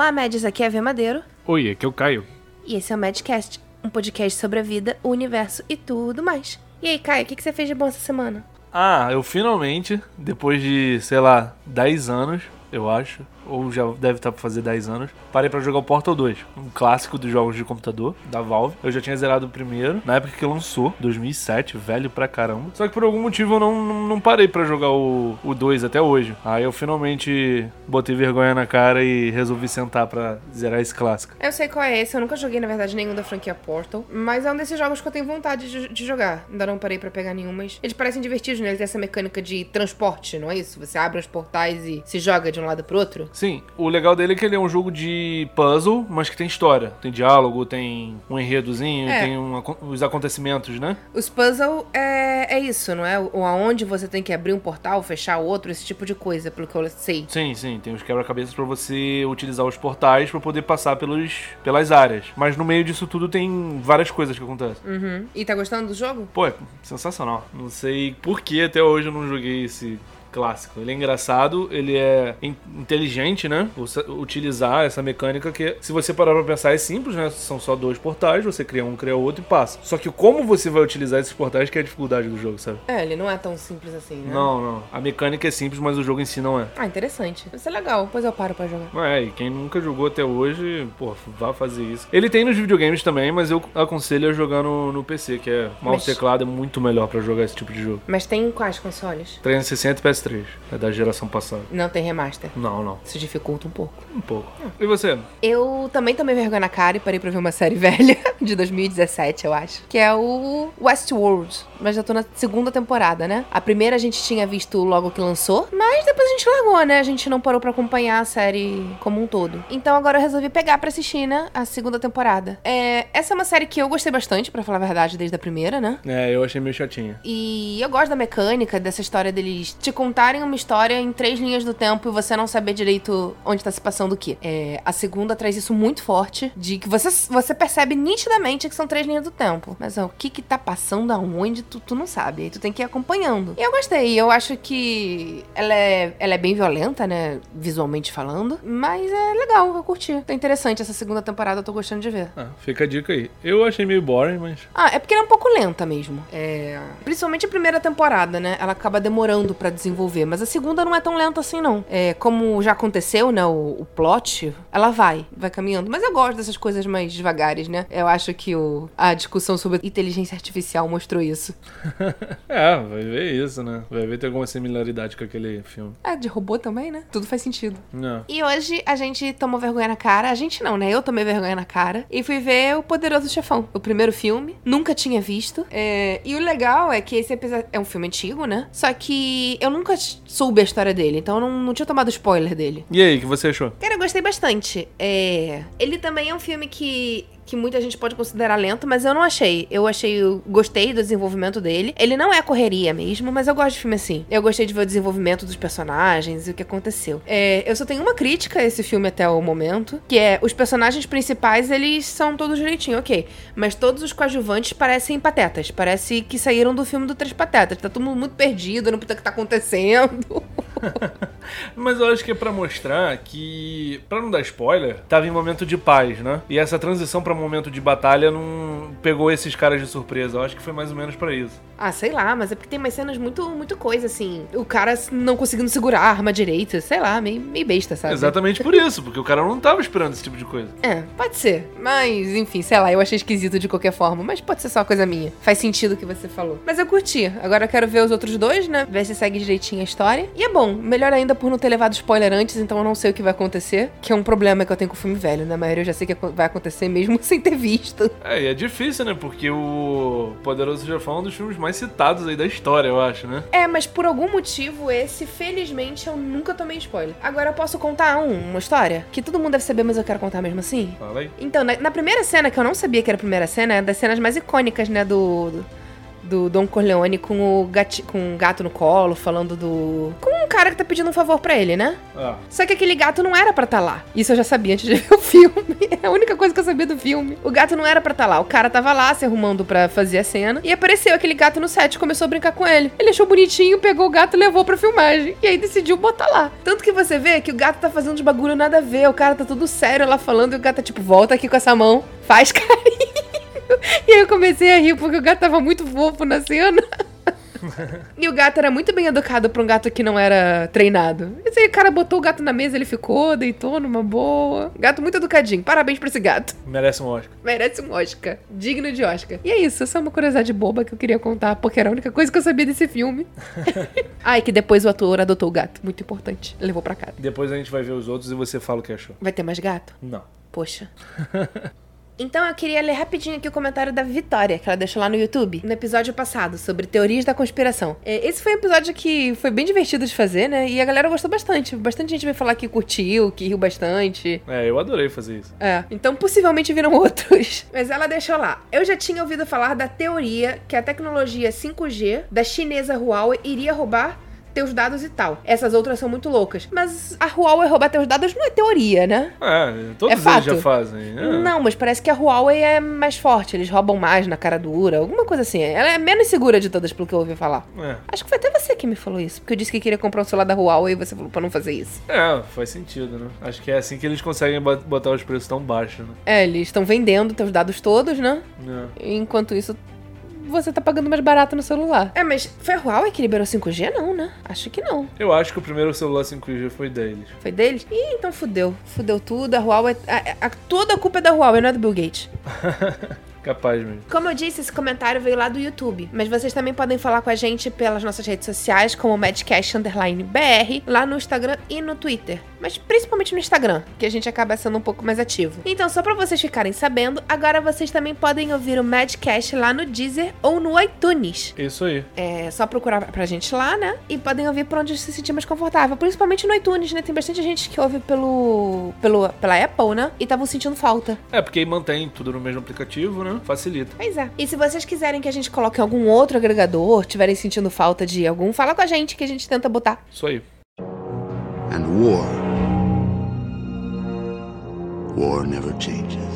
Olá, Mads, aqui é a V Madeiro. Oi, aqui é o Caio. E esse é o Madcast, um podcast sobre a vida, o universo e tudo mais. E aí, Caio, o que, que você fez de bom essa semana? Ah, eu finalmente, depois de, sei lá, 10 anos, eu acho, ou já deve estar pra fazer 10 anos, parei pra jogar o Portal 2, um clássico dos jogos de computador da Valve. Eu já tinha zerado o primeiro, na época que lançou, 2007, velho pra caramba. Só que por algum motivo eu não, não, não parei pra jogar o, o 2 até hoje. Aí eu finalmente botei vergonha na cara e resolvi sentar pra zerar esse clássico. Eu sei qual é esse, eu nunca joguei, na verdade, nenhum da franquia Portal, mas é um desses jogos que eu tenho vontade de, de jogar. Ainda não parei pra pegar nenhum, mas eles parecem divertidos, né? Eles têm essa mecânica de transporte, não é isso? Você abre os portais e se joga de um lado pro outro. Sim, o legal dele é que ele é um jogo de puzzle, mas que tem história. Tem diálogo, tem um enredozinho, É. tem um os acontecimentos, né? Os puzzle é, é isso, não é? O aonde você tem que abrir um portal, fechar outro, esse tipo de coisa, pelo que eu sei. Sim, sim, tem os quebra-cabeças pra você utilizar os portais pra poder passar pelos, pelas áreas. Mas no meio disso tudo tem várias coisas que acontecem. Uhum. E tá gostando do jogo? Pô, é sensacional. Não sei por que até hoje eu não joguei esse clássico. Ele é engraçado, ele é in- inteligente, né? Utilizar essa mecânica que, se você parar pra pensar, é simples, né? São só dois portais, você cria um, cria outro e passa. Só que como você vai utilizar esses portais que é a dificuldade do jogo, sabe? É, ele não é tão simples assim, né? Não, não. A mecânica é simples, mas o jogo em si não é. Ah, interessante. Isso é legal, depois eu paro pra jogar. É, e quem nunca jogou até hoje, pô, vá fazer isso. Ele tem nos videogames também, mas eu aconselho a jogar no, no PC, que é mouse Mas- teclado é muito melhor pra jogar esse tipo de jogo. Mas tem quais consoles? 360 e PS3, é da geração passada. Não tem remaster. Não, não, Isso dificulta um pouco. um pouco. E você? Eu também tomei vergonha na cara e parei pra ver uma série velha, de 2017, eu acho. Que é o Westworld. Mas já tô na segunda temporada, né? A primeira a gente tinha visto logo que lançou, mas depois a gente largou, né? A gente não parou pra acompanhar a série como um todo. Então agora eu resolvi pegar pra assistir, né? A segunda temporada. É, essa é uma série que eu gostei bastante, pra falar a verdade, desde a primeira, né? É, eu achei meio chatinha. E eu gosto da mecânica, dessa história deles te contarem uma história em três linhas do tempo e você não saber direito onde tá se passando o quê. É, a segunda traz isso muito forte, de que você, você percebe nitidamente que são três linhas do tempo. Mas ó, o que que tá passando aonde, tu, tu não sabe. Aí tu tem que ir acompanhando. E eu gostei, eu acho que ela é, ela é bem violenta, né, visualmente falando. Mas é legal, eu curti. Tá interessante essa segunda temporada, eu tô gostando de ver. Ah, fica a dica aí. Eu achei meio boring, mas. Ah, é porque ela é um pouco lenta mesmo. É. Principalmente a primeira temporada, né? Ela acaba demorando pra desenvolver. Mas a segunda não é tão lenta assim, não. É, como já aconteceu, né? O, o plot, ela vai, vai caminhando. Mas eu gosto dessas coisas mais devagares, né? Eu acho que o, a discussão sobre inteligência artificial mostrou isso. é, vai ver isso, né? Vai ver tem alguma similaridade com aquele filme. É, de robô também, né? Tudo faz sentido. Não. E hoje a gente tomou vergonha na cara. A gente não, né? Eu tomei vergonha na cara. E fui ver O Poderoso Chefão. O primeiro filme. Nunca tinha visto. É, E o legal é que esse episódio é um filme antigo, né? Só que eu nunca soube a história dele. Então eu não, não tinha tomado spoiler dele. E aí, o que você achou? Cara, eu gostei bastante. É... Ele também é um filme que, que muita gente pode considerar lento, mas eu não achei. Eu achei, eu gostei do desenvolvimento dele. Ele não é correria mesmo, mas eu gosto de filme assim. Eu gostei de ver o desenvolvimento dos personagens e o que aconteceu. É, eu só tenho uma crítica a esse filme até o momento, que é os personagens principais, eles são todos direitinho, ok. Mas todos os coadjuvantes parecem patetas. Parece que saíram do filme do Três Patetas. Tá todo mundo muito perdido, não puta o que tá acontecendo. Mas eu acho que é pra mostrar que, pra não dar spoiler, tava em momento de paz, né? E essa transição pra momento de batalha não pegou esses caras de surpresa. Eu acho que foi mais ou menos pra isso. Ah, sei lá, mas é porque tem umas cenas muito, muito coisa, assim. O cara não conseguindo segurar a arma direita, sei lá, meio, meio besta, sabe? Exatamente por isso, porque o cara não tava esperando esse tipo de coisa. É, pode ser. Mas, enfim, sei lá, eu achei esquisito de qualquer forma. Mas pode ser só uma coisa minha. Faz sentido o que você falou. Mas eu curti. Agora eu quero ver os outros dois, né? Ver se segue direitinho a história. E é bom. Melhor ainda por não ter levado spoiler antes, então eu não sei o que vai acontecer. Que é um problema que eu tenho com o filme velho. Na maioria eu já sei que vai acontecer mesmo sem ter visto. É, e é difícil, né? Porque o Poderoso Chefão é um dos filmes mais citados aí da história, eu acho, né? É, mas por algum motivo, esse, felizmente, eu nunca tomei spoiler. Agora eu posso contar um, uma história que todo mundo deve saber, mas eu quero contar mesmo assim. Fala aí. Então, na, na primeira cena, que eu não sabia que era a primeira cena, é das cenas mais icônicas, né, do. do do Don Corleone com o, gati, com o gato no colo, falando do. Com, cara que tá pedindo um favor pra ele, né? Ah, Só que aquele gato não era pra estar lá. Isso eu já sabia antes de ver o filme. É a única coisa que eu sabia do filme. O gato não era pra estar lá. O cara tava lá se arrumando pra fazer a cena. E apareceu aquele gato no set e começou a brincar com ele. Ele achou bonitinho, pegou o gato e levou pra filmagem. E aí decidiu botar lá. Tanto que você vê que o gato tá fazendo uns bagulho nada a ver. O cara tá tudo sério lá falando. E o gato tá tipo, volta aqui com essa mão. Faz carinho. E aí eu comecei a rir porque o gato tava muito fofo na cena. E o gato era muito bem educado pra um gato que não era treinado. Esse aí, o cara botou o gato na mesa, ele ficou, deitou numa boa. Gato muito educadinho. Parabéns pra esse gato. merece um Oscar. Merece um Oscar. Digno de Oscar. E é isso, essa é uma curiosidade boba que eu queria contar, porque era a única coisa que eu sabia desse filme. Ai, que depois o ator adotou o gato. Muito importante. Levou pra casa. Depois a gente vai ver os outros e você fala o que achou. Vai ter mais gato? Não. Poxa. Então eu queria ler rapidinho aqui o comentário da Vitória, que ela deixou lá no YouTube, no episódio passado, sobre teorias da conspiração. É, Esse foi um episódio que foi bem divertido de fazer, né? E a galera gostou bastante. Bastante gente veio falar que curtiu, que riu bastante. É, eu adorei fazer isso. É, então possivelmente viram outros. Mas ela deixou lá. Eu já tinha ouvido falar da teoria que a tecnologia 5G da chinesa Huawei iria roubar teus dados e tal. Essas outras são muito loucas. Mas a Huawei roubar teus dados não é teoria, né? É, todos É eles fato. já fazem. É. Não, mas parece que a Huawei é mais forte. Eles roubam mais na cara dura. Alguma coisa assim. Ela é menos segura de todas, pelo que eu ouvi falar. É. Acho que foi até você que me falou isso. Porque eu disse que queria comprar um celular da Huawei e você falou pra não fazer isso. É, faz sentido, né? Acho que é assim que eles conseguem bot- botar os preços tão baixos, né? É, eles estão vendendo teus dados todos, né? É. Enquanto isso, você tá pagando mais barato no celular. É, mas foi a Huawei que liberou 5G? Não, né? Acho que não. Eu acho que o primeiro celular 5G foi deles. Foi deles? Ih, então fudeu. Fudeu tudo. A Huawei. A, a- toda a culpa é da Huawei, não é do Bill Gates. Capaz mesmo. Como eu disse, esse comentário veio lá do YouTube. Mas vocês também podem falar com a gente pelas nossas redes sociais, como Madcast Underline BR, lá no Instagram e no Twitter. Mas principalmente no Instagram, que a gente acaba sendo um pouco mais ativo. Então, só pra vocês ficarem sabendo, agora vocês também podem ouvir o Madcast lá no Deezer ou no iTunes. Isso aí. É só procurar pra gente lá, né? E podem ouvir por onde se sentir mais confortável. Principalmente no iTunes, né? Tem bastante gente que ouve pelo, pelo pela Apple, né? E estavam sentindo falta. É, porque aí mantém tudo no mesmo aplicativo, né? Facilita. Pois é. E se vocês quiserem que a gente coloque algum outro agregador, tiverem sentindo falta de algum, fala com a gente que a gente tenta botar. Isso aí. and war. War never changes.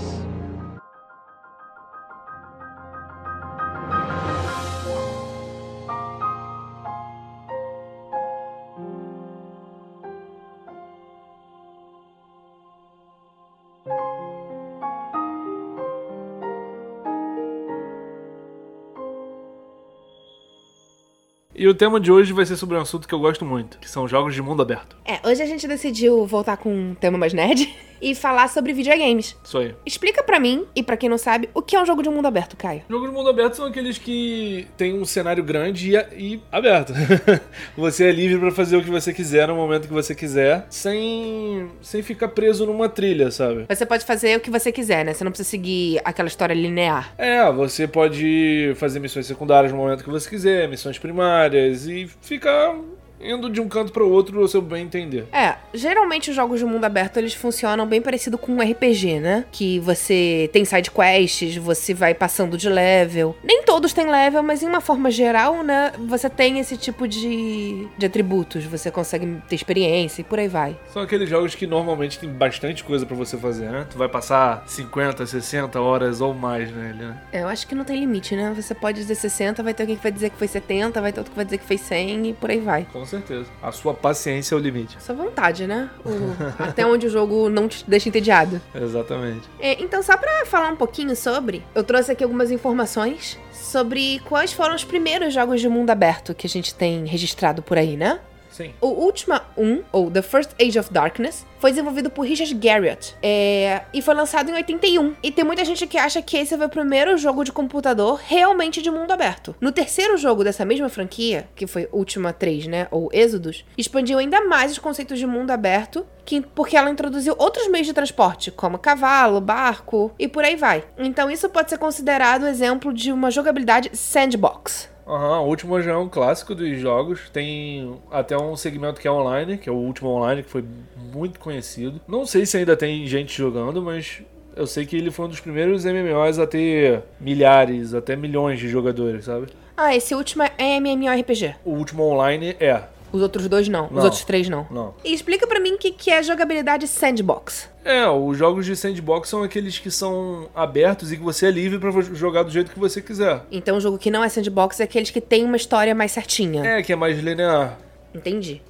E o tema de hoje vai ser sobre um assunto que eu gosto muito, que são jogos de mundo aberto. É, hoje a gente decidiu voltar com um tema mais nerd e falar sobre videogames. Isso aí. Explica pra mim, e pra quem não sabe, o que é um jogo de mundo aberto, Caio. Jogos de mundo aberto são aqueles que tem um cenário grande e, e aberto. você é livre pra fazer o que você quiser no momento que você quiser, sem, sem ficar preso numa trilha, sabe? Você pode fazer o que você quiser, né? Você não precisa seguir aquela história linear. É, você pode fazer missões secundárias no momento que você quiser, missões primárias e ficar indo de um canto para o outro seu bem entender. É, geralmente os jogos de mundo aberto eles funcionam bem parecido com um RPG, né? Que você tem side quests, você vai passando de level. Nem todos têm level, mas em uma forma geral, né? Você tem esse tipo de, de atributos. Você consegue ter experiência e por aí vai. São aqueles jogos que normalmente tem bastante coisa para você fazer, né? Tu vai passar 50, 60 horas ou mais nele, né? É, eu acho que não tem limite, né? Você pode dizer 60, vai ter alguém que vai dizer que foi 70, vai ter outro que vai dizer que foi 100 e por aí vai. Com certeza. A sua paciência é o limite. Sua vontade, né? O- até onde o jogo não te deixa entediado. Exatamente. É, então, só pra falar um pouquinho sobre, eu trouxe aqui algumas informações sobre quais foram os primeiros jogos de mundo aberto que a gente tem registrado por aí, né? Sim. O Ultima 1, ou The First Age of Darkness, foi desenvolvido por Richard Garriott é, e foi lançado em 81. E tem muita gente que acha que esse foi o primeiro jogo de computador realmente de mundo aberto. No terceiro jogo dessa mesma franquia, que foi Ultima 3, né, ou Exodus, expandiu ainda mais os conceitos de mundo aberto, que, porque ela introduziu outros meios de transporte, como cavalo, barco e por aí vai. Então isso pode ser considerado exemplo de uma jogabilidade sandbox. Aham, o último já é um clássico dos jogos. Tem até um segmento que é online, que é o último online, que foi muito conhecido. Não sei se ainda tem gente jogando, mas eu sei que ele foi um dos primeiros MMOs a ter milhares, até milhões de jogadores, sabe? Ah, esse último é MMORPG. O último online é. Os outros dois não. Os Não. outros três não. Não. E explica pra mim o que, que é jogabilidade sandbox. É, os jogos de sandbox são aqueles que são abertos e que você é livre pra jogar do jeito que você quiser. Então, o jogo que não é sandbox é aqueles que tem uma história mais certinha. É, que é mais linear. Entendi.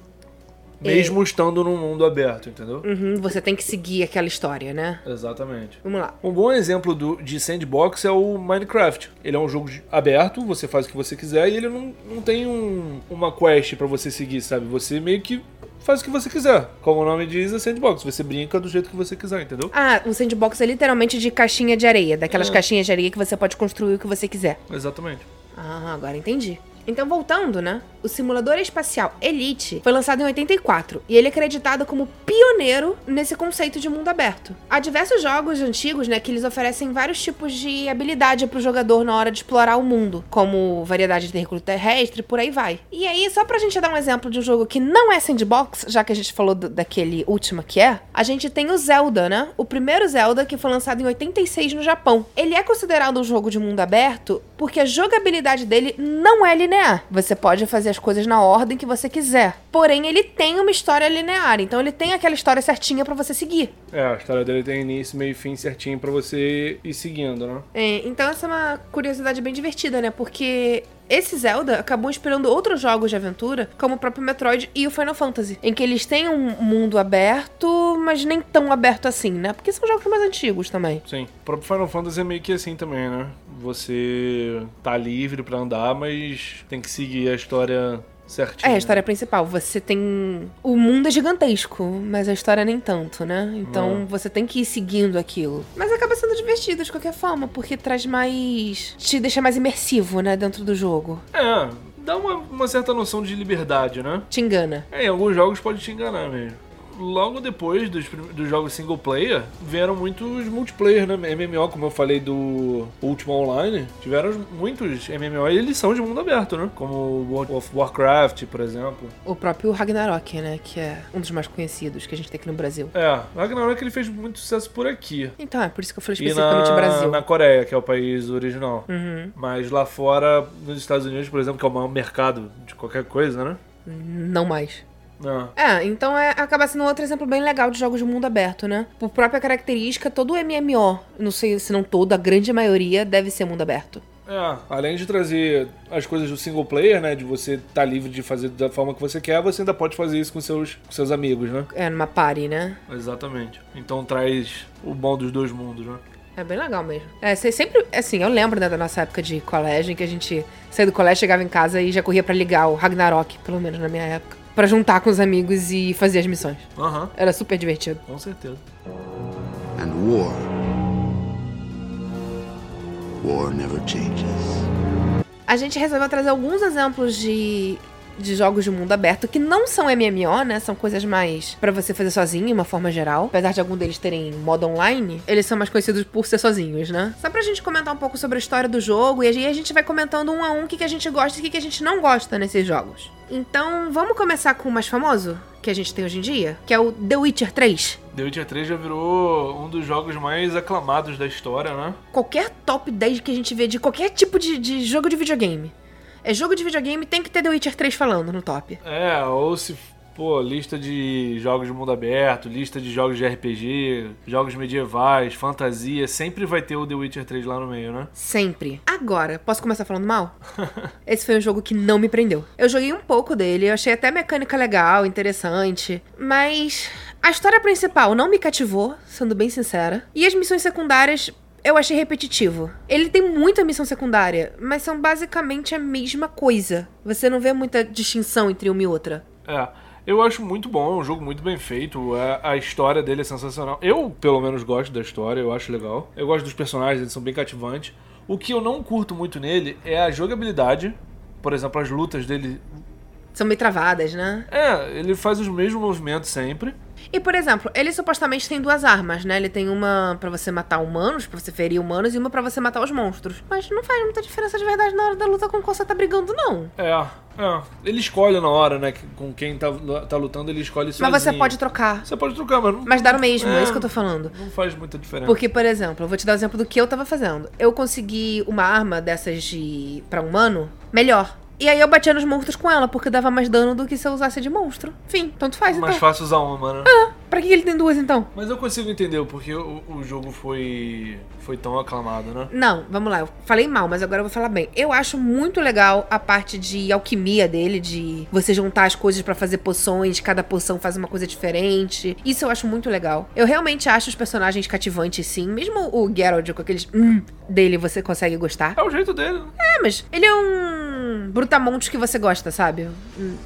Mesmo estando num mundo aberto, entendeu? Uhum, você tem que seguir aquela história, né? Exatamente. Vamos lá. Um bom exemplo do- de sandbox é o Minecraft. Ele é um jogo de- aberto, você faz o que você quiser e ele não, não tem um- uma quest pra você seguir, sabe? Você meio que faz o que você quiser. Como o nome diz, é sandbox. Você brinca do jeito que você quiser, entendeu? Ah, o sandbox é literalmente de caixinha de areia. Daquelas É. caixinhas de areia que você pode construir o que você quiser. Exatamente. Ah, agora entendi. Então, voltando, né? O simulador espacial Elite foi lançado em 84 e ele é acreditado como pioneiro nesse conceito de mundo aberto. Há diversos jogos antigos, né, que eles oferecem vários tipos de habilidade pro jogador na hora de explorar o mundo, como variedade de veículo terrestre, por aí vai. E aí, só pra gente dar um exemplo de um jogo que não é sandbox, já que a gente falou do- daquele último que é, a gente tem o Zelda, né? O primeiro Zelda que foi lançado em 86 no Japão. Ele é considerado um jogo de mundo aberto porque a jogabilidade dele não é linear. Você pode fazer as coisas na ordem que você quiser. Porém, ele tem uma história linear, então ele tem aquela história certinha pra você seguir. É, a história dele tem início, meio e fim certinho pra você ir seguindo, né? É, então essa é uma curiosidade bem divertida, né? Porque esse Zelda acabou inspirando outros jogos de aventura, como o próprio Metroid e o Final Fantasy, em que eles têm um mundo aberto, mas nem tão aberto assim, né? Porque são jogos mais antigos também. Sim. O próprio Final Fantasy é meio que assim também, né? Você tá livre pra andar, mas tem que seguir a história certinha. É, a história principal. Você tem. O mundo é gigantesco, mas a história nem tanto, né? Então você tem que ir seguindo aquilo. Mas acaba sendo divertido de qualquer forma, porque traz mais. te deixa mais imersivo, né? Dentro do jogo. É, dá uma, uma certa noção de liberdade, né? Te engana. É, em alguns jogos pode te enganar mesmo. Logo depois dos, dos jogos single player, vieram muitos multiplayer, né? MMO, como eu falei do Ultima Online, tiveram muitos MMO e eles são de mundo aberto, né? Como World of Warcraft, por exemplo. O próprio Ragnarok, né? Que é um dos mais conhecidos que a gente tem aqui no Brasil. É, Ragnarok ele fez muito sucesso por aqui. Então, é por isso que eu falei E especificamente na, Brasil. na Coreia, que é o país original. Uhum. Mas lá fora, nos Estados Unidos, por exemplo, que é o maior mercado de qualquer coisa, né? Não mais. Não. É, então é, acaba sendo outro exemplo bem legal de jogos de mundo aberto, né? Por própria característica, todo MMO, não sei se não todo, a grande maioria deve ser mundo aberto. É, além de trazer as coisas do single player, né? De você estar livre de fazer da forma que você quer, você ainda pode fazer isso com seus, com seus amigos, né? É, numa party, né? Exatamente. Então traz o bom dos dois mundos, né? É bem legal mesmo. É, você sempre, assim, eu lembro né, da nossa época de colégio, em que a gente saía do colégio, chegava em casa e já corria pra ligar o Ragnarok, pelo menos na minha época. Pra juntar com os amigos e fazer as missões. Era super divertido. com certeza. And war. War never changes. A gente resolveu trazer alguns exemplos de, de jogos de mundo aberto que não são MMO, né? São coisas mais pra você fazer sozinho, de uma forma geral. Apesar de algum deles terem modo online, eles são mais conhecidos por ser sozinhos, né? Só pra gente comentar um pouco sobre a história do jogo e aí a gente vai comentando um a um o que, que a gente gosta e o que, que a gente não gosta nesses jogos. Então, vamos começar com o mais famoso que a gente tem hoje em dia, que é o The Witcher 3. The Witcher 3 já virou um dos jogos mais aclamados da história, né? qualquer top 10 que a gente vê de qualquer tipo de, de jogo de videogame. É jogo de videogame, tem que ter The Witcher 3 falando no top. É, ou se, pô, lista de jogos de mundo aberto, lista de jogos de RPG, jogos medievais, fantasia, sempre vai ter o The Witcher 3 lá no meio, né? Sempre. Agora, posso começar falando mal? Esse foi um jogo que não me prendeu. Eu joguei um pouco dele, eu achei até mecânica legal, interessante, mas a história principal não me cativou, sendo bem sincera. E as missões secundárias eu achei repetitivo. Ele tem muita missão secundária, mas são basicamente a mesma coisa. Você não vê muita distinção entre uma e outra. É, eu acho muito bom, é um jogo muito bem feito, a, a história dele é sensacional. Eu, pelo menos, gosto da história, eu acho legal. Eu gosto dos personagens, eles são bem cativantes. O que eu não curto muito nele é a jogabilidade. Por exemplo, as lutas dele. São meio travadas, né? É, ele faz os mesmos movimentos sempre. E, por exemplo, ele supostamente tem duas armas, né? Ele tem uma pra você matar humanos, pra você ferir humanos, e uma pra você matar os monstros. Mas não faz muita diferença de verdade na hora da luta com qual você tá brigando, não. É, é. Ele escolhe na hora, né? Com quem tá, tá lutando, ele escolhe sozinho. Mas você pode trocar. Você pode trocar, mas não, Mas dá o mesmo, é. É. isso que eu tô falando. não faz muita diferença. Porque, por exemplo, eu vou te dar o exemplo do que eu tava fazendo. Eu consegui uma arma dessas de. pra humano melhor. E aí eu batia nos monstros com ela, porque dava mais dano do que se eu usasse de monstro. Enfim, tanto faz Mais então. fácil usar uma, né? Pra que ele tem duas então? Mas eu consigo entender o porquê o, o jogo foi, foi tão aclamado, né? Não, vamos lá. Eu falei mal, mas agora eu vou falar bem. Eu acho muito legal a parte de alquimia dele, de você juntar as coisas pra fazer poções, cada poção faz uma coisa diferente. Isso eu acho muito legal. Eu realmente acho os personagens cativantes, sim. Mesmo o Geralt com aqueles hum dele, você consegue gostar. É o jeito dele, né? É, mas ele é um brutamontes que você gosta, sabe?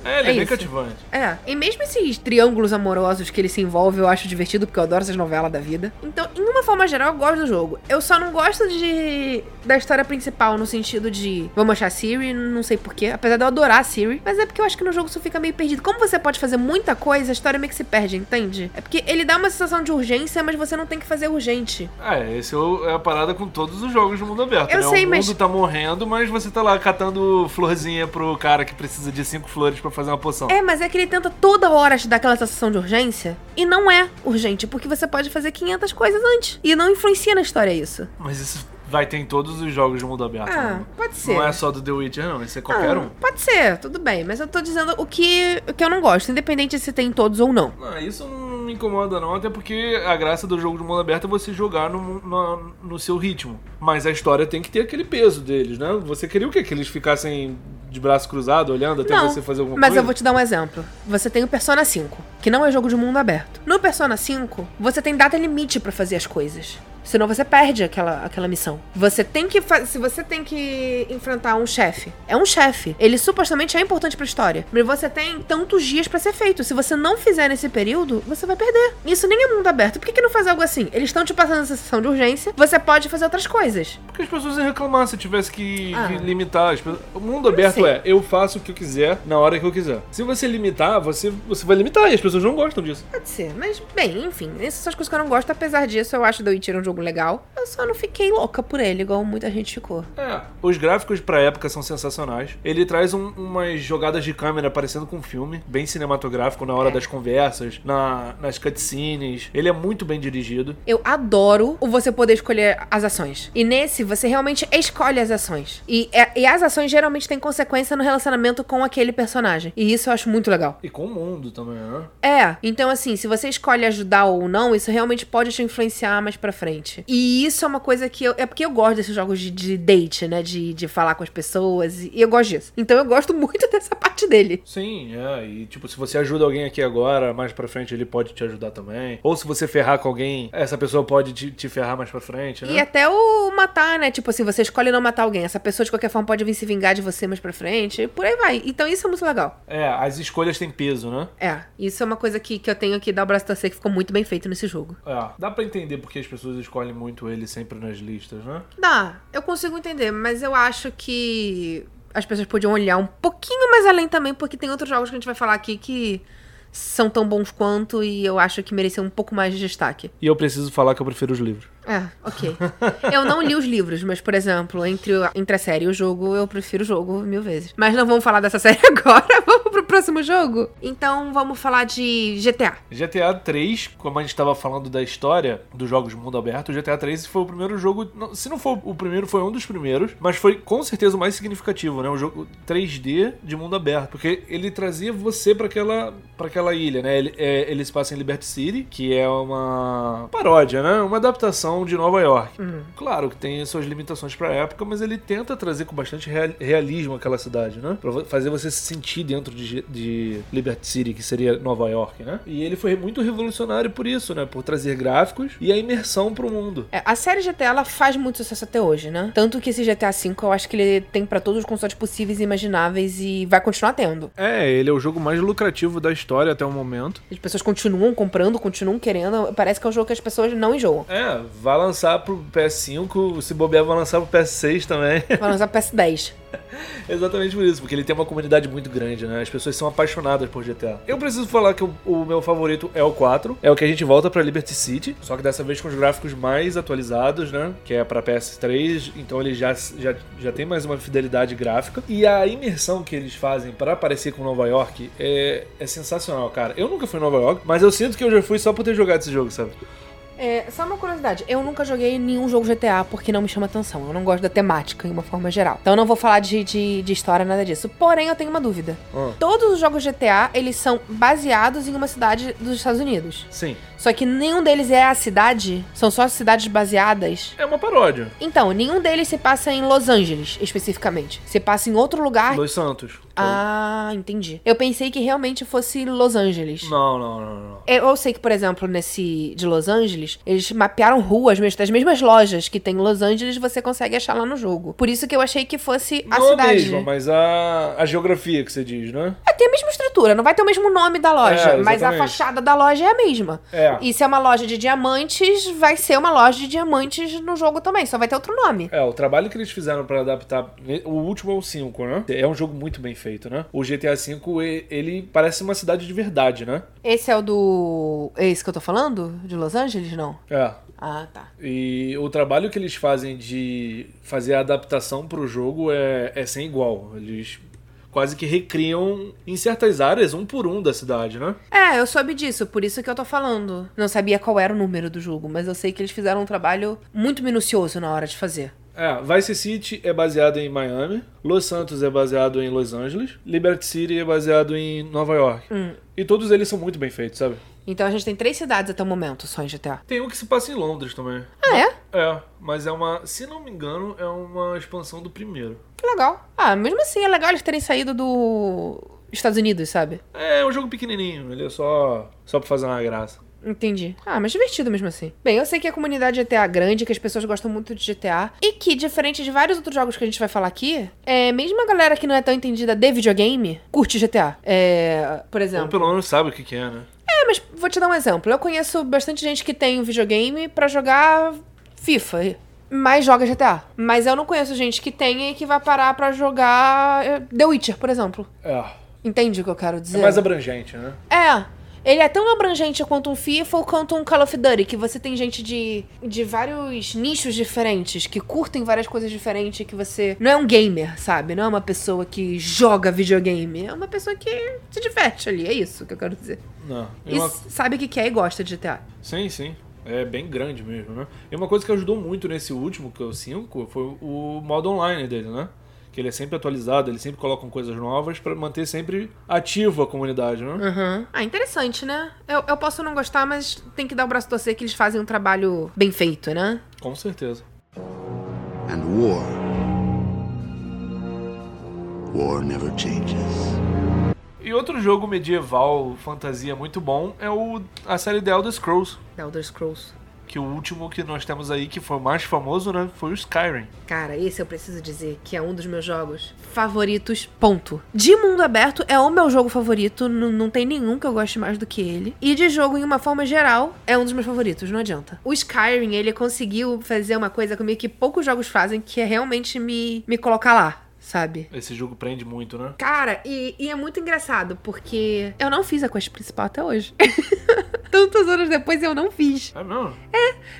É, ele é, bem isso. cativante. É, e mesmo esses triângulos amorosos que ele se envolve, eu acho divertido, porque eu adoro essas novelas da vida. Então, em uma forma geral, eu gosto do jogo. Eu só não gosto de da história principal, no sentido de vamos achar a Siri, não sei porquê, apesar de eu adorar a Siri, mas é porque eu acho que no jogo isso fica meio perdido. Como você pode fazer muita coisa, a história meio que se perde, entende? É porque ele dá uma sensação de urgência, mas você não tem que fazer urgente. É, esse é, o- é a parada com todos os jogos de mundo aberto. Eu né? sei, o mas- mundo tá morrendo, mas você tá lá catando florzinha pro cara que precisa de cinco flores pra fazer uma poção. É, mas é que ele tenta toda hora te dar aquela sensação de urgência, e não é urgente, porque você pode fazer 500 coisas antes. E não influencia na história isso. Mas isso vai ter em todos os jogos de mundo aberto. Ah, né? pode ser. Não é só do The Witcher, não. Isso é qualquer Ah, um. Pode ser, tudo bem, mas eu tô dizendo o que, o que eu não gosto, independente se tem todos ou não. Isso não incomoda não, até porque a graça do jogo de mundo aberto é você jogar no, no, no seu ritmo. Mas a história tem que ter aquele peso deles, né? Você queria o quê? Que eles ficassem de braço cruzado, olhando até não, você fazer alguma mas coisa? eu vou te dar um exemplo. Você tem o Persona 5, que não é jogo de mundo aberto. No Persona 5, você tem data limite pra fazer as coisas. Senão você perde aquela, aquela missão. Você tem que fazer. Se você tem que enfrentar um chefe, é um chefe. Ele supostamente é importante pra história. Mas você tem tantos dias pra ser feito. Se você não fizer nesse período, você vai perder. Isso nem é mundo aberto. Por que, que não faz algo assim? Eles estão te passando essa sessão de urgência. Você pode fazer outras coisas. Porque as pessoas iam reclamar se tivesse que, Ah. limitar. As pessoas- O mundo aberto é eu faço o que eu quiser na hora que eu quiser. Se você limitar, você, você vai limitar e as pessoas não gostam disso. Pode ser, mas bem, enfim, essas são as coisas que eu não gosto. Apesar disso, eu acho The Witcher um jogo legal. Eu só não fiquei louca por ele, igual muita gente ficou. É, os gráficos pra época são sensacionais. Ele traz um- umas jogadas de câmera parecendo com um filme, bem cinematográfico na hora É. das conversas, na, nas cutscenes. Ele é muito bem dirigido. Eu adoro o você poder escolher as ações. E nesse, você realmente escolhe as ações. E, é- e as ações geralmente têm consequência no relacionamento com aquele personagem. E isso eu acho muito legal. E com o mundo também, né? É, então assim, se você escolhe ajudar ou não, isso realmente pode te influenciar mais pra frente. E isso é uma coisa que eu. É porque eu gosto desses jogos de, de date, né? De, de falar com as pessoas. E eu gosto disso. Então eu gosto muito dessa parte dele. Sim, é. E tipo, se você ajuda alguém aqui agora, mais pra frente ele pode te ajudar também. Ou se você ferrar com alguém, essa pessoa pode te, te ferrar mais pra frente, né? E até o matar, né? Tipo assim, você escolhe não matar alguém. Essa pessoa de qualquer forma pode vir se vingar de você mais pra frente. E por aí vai. Então isso é muito legal. É, as escolhas têm peso, né? É, isso é uma coisa que, que eu tenho que dar o braço a torcer que ficou muito bem feito nesse jogo. É, dá pra entender porque as pessoas escolhem muito ele sempre nas listas, né? Dá, eu consigo entender, mas eu acho que as pessoas podiam olhar um pouquinho mais além também, porque tem outros jogos que a gente vai falar aqui que são tão bons quanto e eu acho que mereciam um pouco mais de destaque. E eu preciso falar que eu prefiro os livros. É, ok. Eu não li os livros, mas, por exemplo, entre, entre a série e o jogo, eu prefiro o jogo mil vezes. Mas não vamos falar dessa série agora, vamos próximo jogo? Então vamos falar de GTA. GTA 3, como a gente estava falando da história dos jogos de mundo aberto, o GTA 3 foi o primeiro jogo, se não for o primeiro, foi um dos primeiros, mas foi com certeza o mais significativo, né? O jogo 3D de mundo aberto, porque ele trazia você para aquela para aquela ilha, né? Ele, é, ele se passa em Liberty City, que é uma paródia, né? Uma adaptação de Nova York. Claro que tem suas limitações pra época, mas ele tenta trazer com bastante real- realismo aquela cidade, né? Pra fazer você se sentir dentro de, de Liberty City, que seria Nova York, né? E ele foi muito revolucionário por isso, né? Por trazer gráficos e a imersão pro mundo. É, a série GTA ela faz muito sucesso até hoje, né? Tanto que esse GTA V eu acho que ele tem pra todos os consoles possíveis e imagináveis e vai continuar tendo. É, ele é o jogo mais lucrativo da história até o momento. As pessoas continuam comprando, continuam querendo. Parece que é um jogo que as pessoas não enjoam. É, vai lançar pro PS5, se bobear vai lançar pro PS6 também. Vai lançar PS10. Exatamente por isso, porque ele tem uma comunidade muito grande, né? As pessoas são apaixonadas por GTA. Eu preciso falar que o, o meu favorito é o 4, é o que a gente volta pra Liberty City, só que dessa vez com os gráficos mais atualizados, né? Que é pra PS3, então ele já, já, já tem mais uma fidelidade gráfica. E a imersão que eles fazem pra aparecer com Nova York é, é sensacional, cara. Eu nunca fui em Nova York, mas eu sinto que eu já fui só por ter jogado esse jogo, sabe? É, só uma curiosidade, eu nunca joguei nenhum jogo GTA porque não me chama atenção. Eu não gosto da temática em uma forma geral. Então eu não vou falar de, de, de história, nada disso. Porém, eu tenho uma dúvida. Ah. Todos os jogos GTA, eles são baseados em uma cidade dos Estados Unidos. Sim. Só que nenhum deles é a cidade, são só cidades baseadas. É uma paródia. Então, nenhum deles se passa em Los Angeles, especificamente. Se passa em outro lugar. Los Santos. Ah, entendi. Eu pensei que realmente fosse Los Angeles. Não, não, não, não. Eu, sei que, por exemplo, nesse de Los Angeles, eles mapearam ruas mesmo, das mesmas lojas que tem em Los Angeles, você consegue achar lá no jogo. Por isso que eu achei que fosse a não cidade. mesmo, mas a, a geografia que você diz, né? É, tem a mesma estrutura, não vai ter o mesmo nome da loja, É, mas a fachada da loja é a mesma. É. E se é uma loja de diamantes, vai ser uma loja de diamantes no jogo também, só vai ter outro nome. É, o trabalho que eles fizeram pra adaptar. O último é o 5, né? É um jogo muito bem feito, né? O GTA V, ele parece uma cidade de verdade, né? Esse é o do. É esse que eu tô falando? De Los Angeles? Não. É. Ah, tá. E o trabalho que eles fazem de fazer a adaptação pro jogo é, é sem igual. Eles quase que recriam em certas áreas um por um da cidade, né? É, eu soube disso, por isso que eu tô falando. Não sabia qual era o número do jogo, mas eu sei que eles fizeram um trabalho muito minucioso na hora de fazer. É, Vice City é baseado em Miami, Los Santos é baseado em Los Angeles, Liberty City é baseado em Nova York. E todos eles são muito bem feitos, sabe? Então a gente tem três cidades até o momento só em GTA. Tem um que se passa em Londres também. Ah, é? É, mas é uma, se não me engano, é uma expansão do primeiro. Que legal. Ah, mesmo assim, é legal eles terem saído do Estados Unidos, sabe? É, é um jogo pequenininho, ele é só só para fazer uma graça. Entendi. Ah, mas divertido mesmo assim. Bem, eu sei que a comunidade GTA é grande, que as pessoas gostam muito de GTA. E que, diferente de vários outros jogos que a gente vai falar aqui, é, mesmo a galera que não é tão entendida de videogame, curte GTA. É, por Ou exemplo. pelo menos sabe o que, que é, né? É, mas vou te dar um exemplo. Eu conheço bastante gente que tem um videogame pra jogar FIFA. Mas joga GTA. Mas eu não conheço gente que tenha e que vai parar pra jogar eh, The Witcher, por exemplo. É. Entende o que eu quero É dizer? mais abrangente, né? É. Ele é tão abrangente quanto um FIFA ou quanto um Call of Duty, que você tem gente de, de vários nichos diferentes, que curtem várias coisas diferentes, que você. Não é um gamer, sabe? Não é uma pessoa que joga videogame. É uma pessoa que se diverte ali. É isso que eu quero dizer. Não. E E uma- sabe o que que é e gosta de GTA. Sim, sim. É bem grande mesmo, né? E uma coisa que ajudou muito nesse último, que é o 5, foi o modo online dele, né? Que ele é sempre atualizado, eles sempre colocam coisas novas pra manter sempre ativo a comunidade, né? Uhum. Ah, interessante, né? Eu, eu posso não gostar, mas tem que dar o braço a torcer que eles fazem um trabalho bem feito, né? Com certeza. And war. War never changes. E outro jogo medieval, fantasia muito bom, é o a série The Elder Scrolls. The Elder Scrolls. Que o último que nós temos aí, que foi o mais famoso, né? Foi o Skyrim. Cara, esse eu preciso dizer que é um dos meus jogos favoritos, ponto. De mundo aberto é o meu jogo favorito, n- não tem nenhum que eu goste mais do que ele. E de jogo, em uma forma geral, é um dos meus favoritos, não adianta. O Skyrim, ele conseguiu fazer uma coisa comigo que poucos jogos fazem, que é realmente me, me colocar lá, sabe? Esse jogo prende muito, né? Cara, e, e é muito engraçado, porque eu não fiz a quest principal até hoje. Tantos anos depois eu não fiz. É não?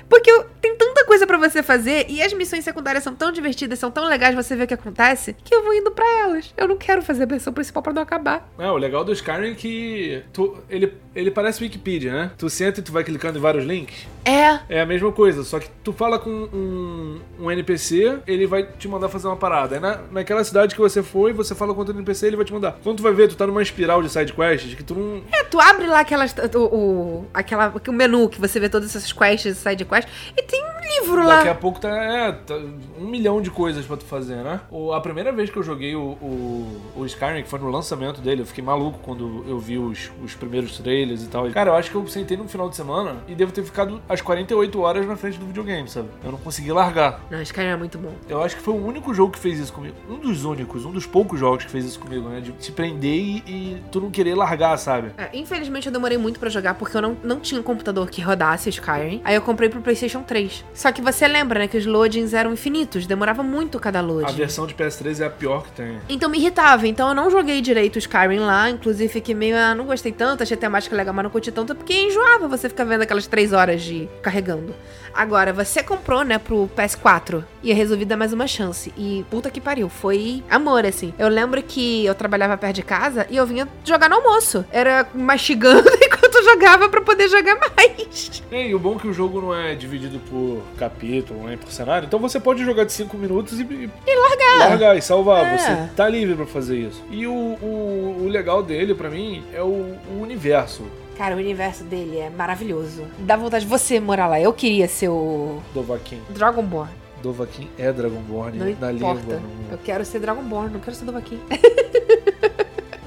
Porque eu- tem tanta coisa pra você fazer e as missões secundárias são tão divertidas, são tão legais você ver o que acontece, que eu vou indo pra elas. Eu não quero fazer a missão principal pra não acabar. É, o legal do Skyrim é que tu, ele, ele parece Wikipedia, né? Tu senta e tu vai clicando em vários links. É. É a mesma coisa, só que tu fala com um, um NPC, ele vai te mandar fazer uma parada. Aí na, naquela cidade que você foi, você fala com outro NPC, ele vai te mandar. Quando tu vai ver, tu tá numa espiral de side quests que tu não. É, tu abre lá aquelas, o, o, aquela, o menu que você vê todas essas quests, side quests, e tem um livro lá. Daqui a pouco tá, é, tá um milhão de coisas pra tu fazer, né? O- a primeira vez que eu joguei o, o, o Skyrim, que foi no lançamento dele, eu fiquei maluco quando eu vi os, os primeiros trailers e tal. Cara, eu acho que eu sentei no final de semana e devo ter ficado as 48 horas na frente do videogame, sabe? Eu não consegui largar. Não, Skyrim é muito bom. Eu acho que foi o único jogo que fez isso comigo. Um dos únicos, um dos poucos jogos que fez isso comigo, né? De te prender e, e tu não querer largar, sabe? É, infelizmente eu demorei muito pra jogar porque eu não, não tinha um computador que rodasse Skyrim. Aí eu comprei pro PlayStation 3. Só que você lembra, né, que os loadings eram infinitos, demorava muito cada A loading. versão de PS3 é a pior que tem. Então me irritava, então eu não joguei direito o Skyrim lá, inclusive fiquei meio, ah, não gostei tanto, achei a temática legal, mas não curti tanto, porque enjoava você ficar vendo aquelas três horas de carregando. Agora, você comprou, né, pro PS4, e eu resolvi dar mais uma chance, e puta que pariu, foi amor, assim. Eu lembro que eu trabalhava perto de casa, e eu vinha jogar no almoço, era mastigando enquanto eu jogava pra poder jogar mais. É, e o bom é que o jogo não é dividido por capítulo, nem por cenário. Então você pode jogar de 5 minutos e, e, E largar. largar e salvar. É. Você tá livre pra fazer isso. E o, o, o legal dele, pra mim, é o, o universo Cara, o universo dele é maravilhoso. Dá vontade de você morar lá. Eu queria ser o do Vaquim. Dragonborn. Dovaquim é Dragonborn Não na importa. língua. Eu quero ser Dragonborn, não quero ser Dovahkiin.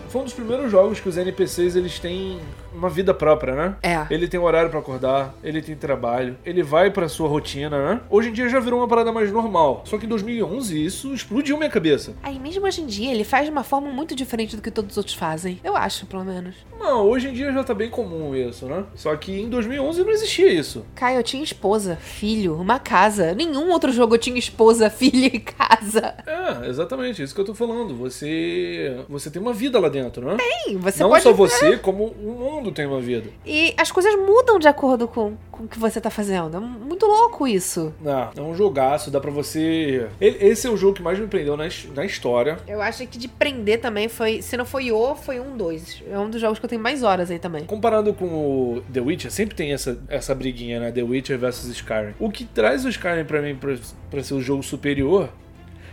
Foi um dos primeiros jogos que os NPCs eles têm uma vida própria, né? É. Ele tem horário pra acordar, ele tem trabalho, ele vai pra sua rotina, né? Hoje em dia já virou uma parada mais normal. Só que em 2011 isso explodiu minha cabeça. Aí mesmo hoje em dia ele faz de uma forma muito diferente do que todos os outros fazem. Eu acho, pelo menos. Não, hoje em dia já tá bem comum isso, né? Só que em 2011 não existia isso. Caio, eu tinha esposa, filho, uma casa. Nenhum outro jogo eu tinha esposa, filho e casa. É, exatamente, isso que eu tô falando. Você você tem uma vida lá dentro, né? Sim, você não pode só você, como o mundo tem uma vida. E as coisas mudam de acordo com, com o que você tá fazendo. É muito louco isso. Não, é um jogaço, dá pra você. Esse é o jogo que mais me prendeu na, na história. Eu acho que de prender também foi. Se não foi o, foi um dois. É um dos jogos que eu tenho mais horas aí também. Comparando com o The Witcher, sempre tem essa, essa briguinha, né? The Witcher versus Skyrim. O que traz o Skyrim pra mim pra, pra ser o jogo superior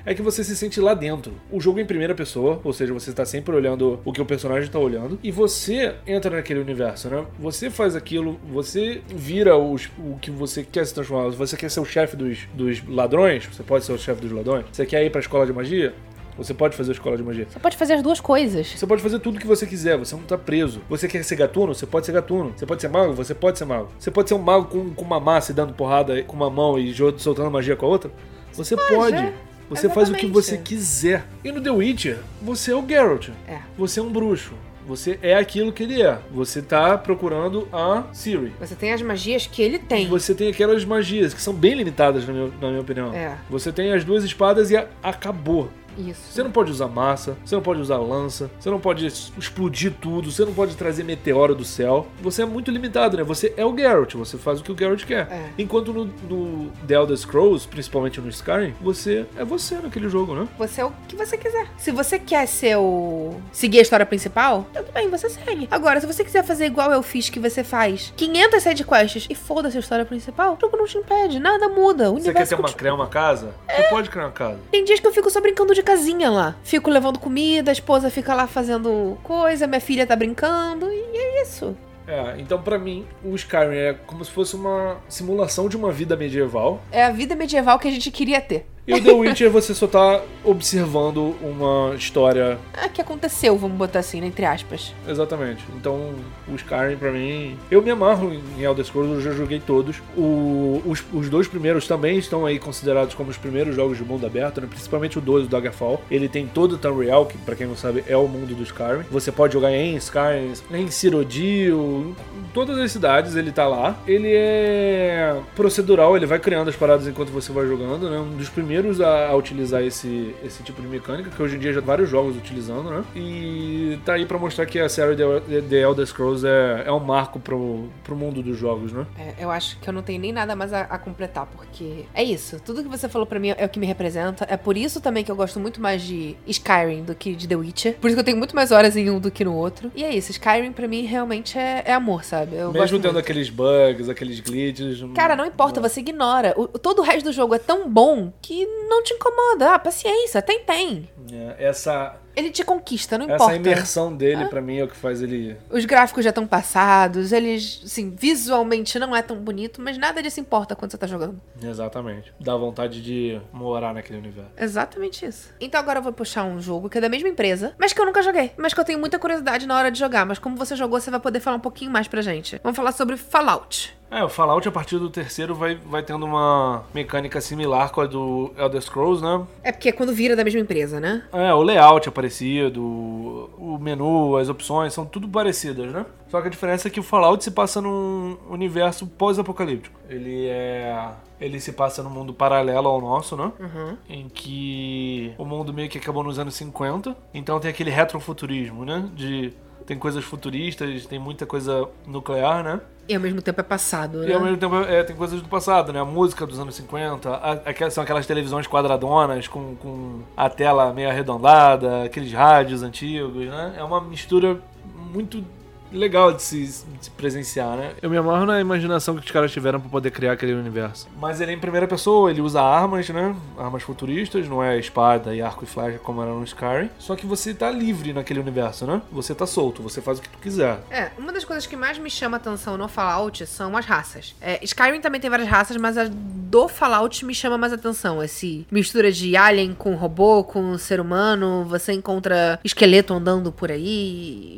é que você se sente lá dentro. O jogo é em primeira pessoa, ou seja, você está sempre olhando o que o personagem tá olhando, e você entra naquele universo, né? Você faz aquilo, você vira os- o que você quer se transformar. Você quer ser o chefe dos, dos ladrões, você pode ser o chefe dos ladrões. Você quer ir pra escola de magia? Você pode fazer a escola de magia. Você pode fazer as duas coisas. Você pode fazer tudo que você quiser, você não tá preso. Você quer ser gatuno? Você pode ser gatuno. Você pode ser mago? Você pode ser mago. Você pode ser um mago com, com uma massa e dando porrada com uma mão e soltando magia com a outra? Você pode. é. Você faz o que Exatamente. você quiser. E no The Witcher, você é o Geralt. É. Você é um bruxo. Você é aquilo que ele é. Você tá procurando a Siri. Você tem as magias que ele tem. Você tem aquelas magias que são bem limitadas, na minha, na minha opinião. É. Você tem as duas espadas e a- acabou. Isso. Você não pode usar massa, você não pode usar lança, você não pode explodir tudo, você não pode trazer meteoro do céu. Você é muito limitado, né? Você é o Geralt, você faz o que o Geralt quer. É. Enquanto no, no The Elder Scrolls, principalmente no Skyrim, você é você naquele jogo, né? Você é o que você quiser. Se você quer ser o. seguir a história principal, tudo bem, você segue. Agora, se você quiser fazer igual eu fiz, que você faz 500 sidequests e foda-se a história principal, o jogo não te impede, nada muda. O Você quer ter uma, criar uma casa? Você pode criar uma casa. Tem dias que eu fico só brincando de casinha lá. Fico levando comida, a esposa fica lá fazendo coisa, minha filha tá brincando, e é isso. É, então pra mim, o Skyrim é como se fosse uma simulação de uma vida medieval. É a vida medieval que a gente queria ter. E o The Witcher você só tá observando uma história É que aconteceu, vamos botar assim, né, entre aspas. Exatamente. Então, o Skyrim pra mim. Eu me amarro em Elder Scrolls, eu já joguei todos. O- os, os dois primeiros também estão aí considerados como os primeiros jogos de mundo aberto, né? principalmente o 2, o Daggerfall. Ele tem todo o Tamriel, que pra quem não sabe é o mundo do Skyrim. Você pode jogar em Skyrim, em Cyrodiil, em todas as cidades ele tá lá. Ele é procedural, ele vai criando as paradas enquanto você vai jogando, né? Um dos primeiros a, a utilizar esse, esse tipo de mecânica, que hoje em dia já vários jogos utilizando, né? E tá aí pra mostrar que a série The, The Elder Scrolls é, é um marco pro, pro mundo dos jogos, né? É, eu acho que eu não tenho nem nada mais a, a completar, porque é isso. Tudo que você falou pra mim é o que me representa. É por isso também que eu gosto muito mais de Skyrim do que de The Witcher. Por isso que eu tenho muito mais horas em um do que no outro. E é isso, Skyrim pra mim realmente é, é amor, sabe? Eu gosto Mesmo tendo muito. aqueles bugs, aqueles glitches. Cara, não importa, você ignora. O, todo o resto do jogo é tão bom que não te incomoda. Ah, paciência, tem, tem. É, essa, Ele te conquista, não essa importa. imersão dele, pra mim, é o que faz ele. Os gráficos já estão passados, eles, assim, visualmente não é tão bonito, mas nada disso importa quando você tá jogando. Exatamente. Dá vontade de morar naquele universo. Exatamente isso. Então agora eu vou puxar um jogo que é da mesma empresa, mas que eu nunca joguei, mas que eu tenho muita curiosidade na hora de jogar. Mas como você jogou, você vai poder falar um pouquinho mais pra gente. Vamos falar sobre Fallout. É, o Fallout a partir do terceiro vai, vai tendo uma mecânica similar com a do Elder Scrolls, né? É porque é quando vira da mesma empresa, né? É, o layout é parecido, o menu, as opções são tudo parecidas, né? Só que a diferença é que o Fallout se passa num universo pós-apocalíptico. Ele é. Ele se passa num mundo paralelo ao nosso, né? Uhum. Em que o mundo meio que acabou nos anos 50. Então tem aquele retrofuturismo, né? De. Tem coisas futuristas, tem muita coisa nuclear, né? E ao mesmo tempo é passado, né? E ao mesmo tempo é, tem coisas do passado, né? A música dos anos 50, a- aquelas, são aquelas televisões quadradonas com, com a tela meio arredondada, aqueles rádios antigos, né? É uma mistura muito legal de se, de se presenciar, né? Eu me amarro na imaginação que os caras tiveram pra poder criar aquele universo. Mas ele é em primeira pessoa, ele usa armas, né? Armas futuristas, não é espada e arco e flecha como era no Skyrim. Só que você tá livre naquele universo, né? Você tá solto, você faz o que tu quiser. É, uma das coisas que mais me chama atenção no Fallout são as raças. É, Skyrim também tem várias raças, mas a do Fallout me chama mais atenção. Esse mistura de alien com robô, com ser humano, você encontra esqueleto andando por aí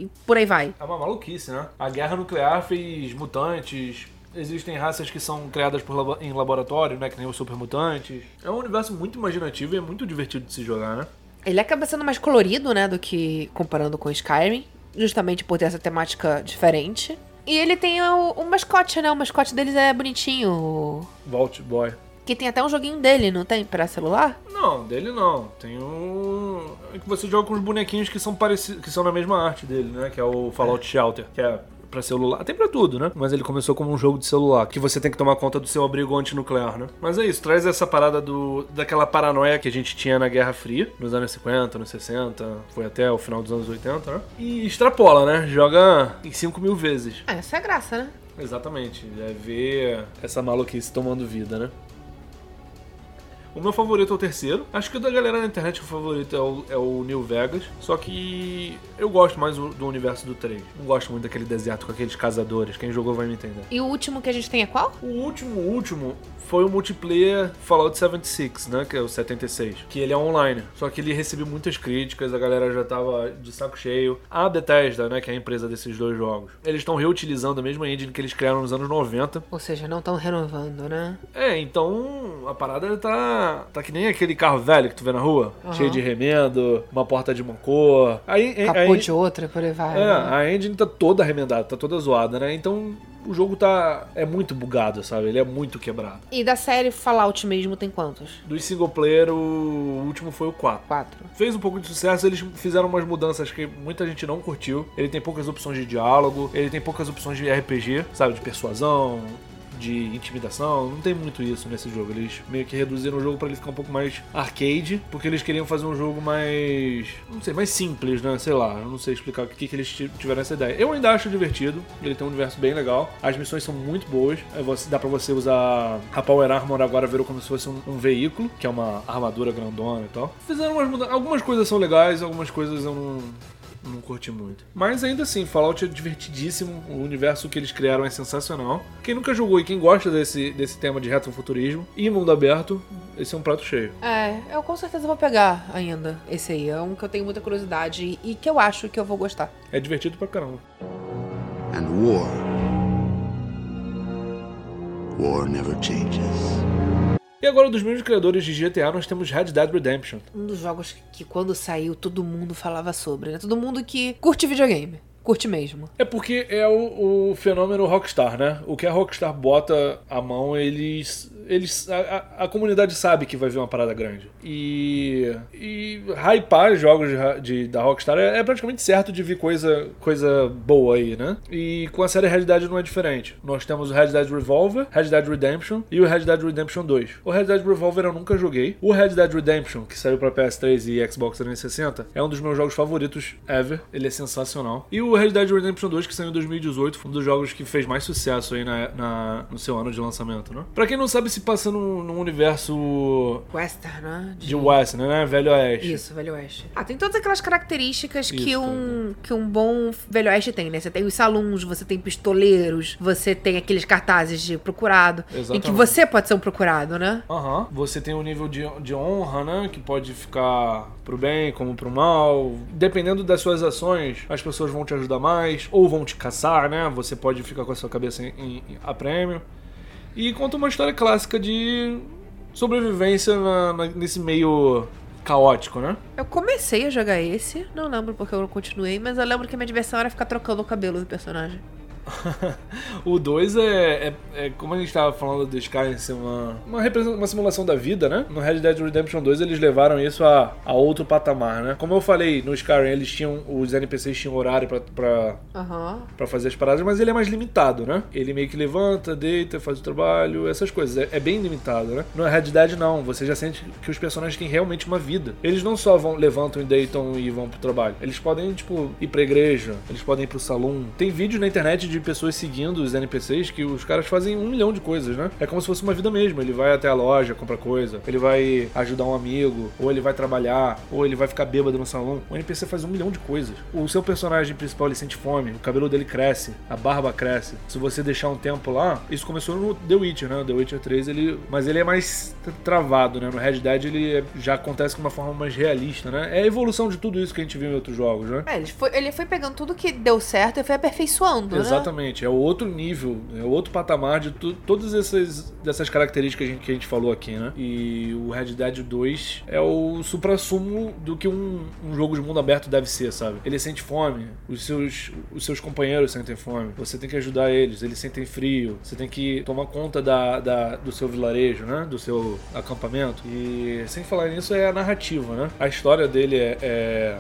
e por aí vai. É uma maluquice, né? A guerra nuclear fez mutantes. Existem raças que são criadas por em laboratório, né? Que nem os supermutantes. É um universo muito imaginativo e é muito divertido de se jogar, né? Ele acaba sendo mais colorido, né, do que comparando com Skyrim, justamente por ter essa temática diferente. E ele tem o, o mascote, né? O mascote deles é bonitinho. o- Vault Boy. Que tem até um joguinho dele, não tem? Pra celular? Não, dele não. Tem um. é que você joga com os bonequinhos que são parecidos. que são na mesma arte dele, né? Que é o Fallout Shelter. Que é pra celular. Tem pra tudo, né? Mas ele começou como um jogo de celular. Que você tem que tomar conta do seu abrigo antinuclear, né? Mas é isso, traz essa parada do. daquela paranoia que a gente tinha na Guerra Fria, nos anos 50, anos 60, foi até o final dos anos 80, né? E extrapola, né? Joga em 5 mil vezes. É, essa é a graça, né? Exatamente. É ver essa maluquice tomando vida, né? O meu favorito é o terceiro. Acho que o da galera na internet o favorito é o, é o New Vegas. Só que eu gosto mais do, universo do 3. Não gosto muito daquele deserto com aqueles caçadores. Quem jogou vai me entender. E o último que a gente tem é qual? O último, último foi o multiplayer Fallout 76, né? Que é o 76. Que ele é online. Só que ele recebeu muitas críticas, a galera já tava de saco cheio. A Bethesda, né? Que é a empresa desses dois jogos. Eles estão reutilizando a mesma engine que eles criaram nos anos 90. Ou seja, não estão renovando, né? É, então a parada tá. Tá que nem aquele carro velho que tu vê na rua, Aham. cheio de remendo, uma porta de uma cor. Aí, Capô aí, de outra, por aí vai. é, né? a engine tá toda remendada, tá toda zoada, né? Então o jogo tá. é muito bugado, sabe? Ele é muito quebrado. E da série Fallout mesmo tem quantos? Dos single player, o último foi o 4. Quatro. Fez um pouco de sucesso, eles fizeram umas mudanças que muita gente não curtiu. Ele tem poucas opções de diálogo, ele tem poucas opções de RPG, sabe? De persuasão, de intimidação. Não tem muito isso nesse jogo. Eles meio que reduziram o jogo pra ele ficar um pouco mais arcade, porque eles queriam fazer um jogo mais. não sei, mais simples, né? Sei lá, eu não sei explicar o que, que eles ti- tiveram essa ideia. Eu ainda acho divertido, ele tem um universo bem legal, as missões são muito boas. É, Dá pra você usar a Power Armor agora virou como se fosse um, um veículo, que é uma armadura grandona e tal. Fizeram umas mudanças. Algumas coisas são legais, algumas coisas eu não não curti muito. Mas ainda assim, Fallout é divertidíssimo. O universo que eles criaram é sensacional. Quem nunca jogou e quem gosta desse, desse tema de retrofuturismo e mundo aberto, esse é um prato cheio. É, eu com certeza vou pegar ainda esse aí. É um que eu tenho muita curiosidade e que eu acho que eu vou gostar. É divertido pra caramba. And war. War never changes. E agora, dos mesmos criadores de GTA, nós temos Red Dead Redemption. Um dos jogos que quando saiu todo mundo falava sobre, né? Todo mundo que curte videogame. Curte mesmo. É porque é o, o fenômeno Rockstar, né? O que a Rockstar bota a mão, eles. eles a, a- a comunidade sabe que vai vir uma parada grande. E. E hypar jogos de, de- da Rockstar é, é praticamente certo de vir coisa, coisa boa aí, né? E com a série Red Dead não é diferente. Nós temos o Red Dead Revolver, Red Dead Redemption e o Red Dead Redemption 2. O Red Dead Revolver eu nunca joguei. O Red Dead Redemption, que saiu pra PS3 e Xbox 360, é um dos meus jogos favoritos ever. Ele é sensacional. E o Red Dead Redemption 2, que saiu em 2018, foi um dos jogos que fez mais sucesso aí na, na- no seu ano de lançamento, né? Pra quem não sabe, se passa num, num universo Western, né? de West, né? Velho Oeste. Isso, Velho Oeste. Ah, tem todas aquelas características que, Isso, um, que um bom Velho Oeste tem, né? Você tem os saluns, você tem pistoleiros, você tem aqueles cartazes de procurado. Em que Exatamente. você pode ser um procurado, né? Aham. Você tem um nível de, de honra, né? Que pode ficar pro bem como pro mal. Dependendo das suas ações, as pessoas vão te ajudar mais ou vão te caçar, né? Você pode ficar com a sua cabeça em, em- a prêmio. E conta uma história clássica de sobrevivência na- na- nesse meio caótico, né? Eu comecei a jogar esse, não lembro porque eu não continuei, mas eu lembro que minha diversão era ficar trocando o cabelo do personagem. o 2 é, é, é, como a gente estava falando do Skyrim ser uma, uma, uma simulação da vida, né? No Red Dead Redemption 2 eles levaram isso a, a outro patamar, né? Como eu falei, no Skyrim eles tinham, os NPCs tinham horário pra, pra, Aham. pra fazer as paradas, mas ele é mais limitado, né? Ele meio que levanta, deita, faz o trabalho, essas coisas. É, é bem limitado, né? No Red Dead não, você já sente que os personagens têm realmente uma vida. Eles não só vão, levantam e deitam e vão pro trabalho. Eles podem, tipo, ir pra igreja, eles podem ir pro salão. Tem vídeos na internet de pessoas seguindo os NPCs que os caras fazem um milhão de coisas, né? É como se fosse uma vida mesmo. Ele vai até a loja, compra coisa, ele vai ajudar um amigo, ou ele vai trabalhar, ou ele vai ficar bêbado no salão. O NPC faz um milhão de coisas. O seu personagem principal ele sente fome, o cabelo dele cresce, a barba cresce. Se você deixar um tempo lá, isso começou no The Witcher, né? The Witcher 3, ele, mas ele é mais travado, né? No Red Dead ele é- já acontece de uma forma mais realista, né? É a evolução de tudo isso que a gente viu em outros jogos, né? É, ele foi, ele foi pegando tudo que deu certo e foi aperfeiçoando, né? Exatamente, é outro nível, é outro patamar de todas essas, dessas características que a, gente, que a gente falou aqui, né? E o Red Dead 2 é o supra-sumo do que um, um jogo de mundo aberto deve ser, sabe? Ele sente fome, os seus, os seus companheiros sentem fome, você tem que ajudar eles, eles sentem frio, você tem que tomar conta da, da- do seu vilarejo, né? Do seu acampamento. E sem falar nisso, é a narrativa, né? A história dele é- é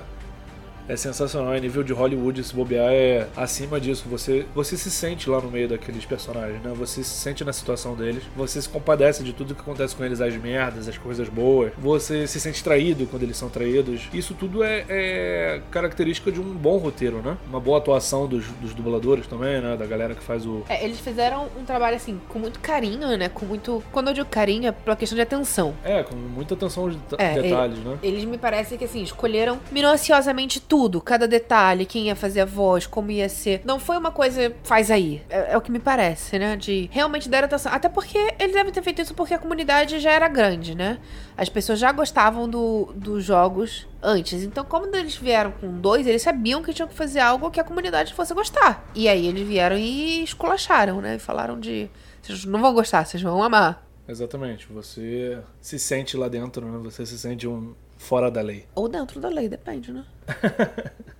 é sensacional, é nível de Hollywood, se bobear é acima disso. Você, você se sente lá no meio daqueles personagens, né? Você se sente na situação deles, você se compadece de tudo que acontece com eles, as merdas, as coisas boas. Você se sente traído quando eles são traídos. Isso tudo é, é característica de um bom roteiro, né? Uma boa atuação dos, dos dubladores também, né? Da galera que faz o. É, eles fizeram um trabalho assim, com muito carinho, né? Com muito. Quando eu digo carinho, é pela questão de atenção. É, com muita atenção aos deta- É, detalhes, né? Eles me parecem que assim, escolheram minuciosamente tudo, cada detalhe, quem ia fazer a voz, como ia ser. Não foi uma coisa, faz aí. É, é o que me parece, né? De realmente dar atenção. Até porque eles devem ter feito isso porque a comunidade já era grande, né? As pessoas já gostavam do, dos jogos antes. Então, como eles vieram com dois, eles sabiam que tinham que fazer algo que a comunidade fosse gostar. E aí eles vieram e esculacharam, né? E falaram de. Vocês não vão gostar, vocês vão amar. Exatamente. Você se sente lá dentro, né? Você se sente um fora da lei. Ou dentro da lei, depende, né?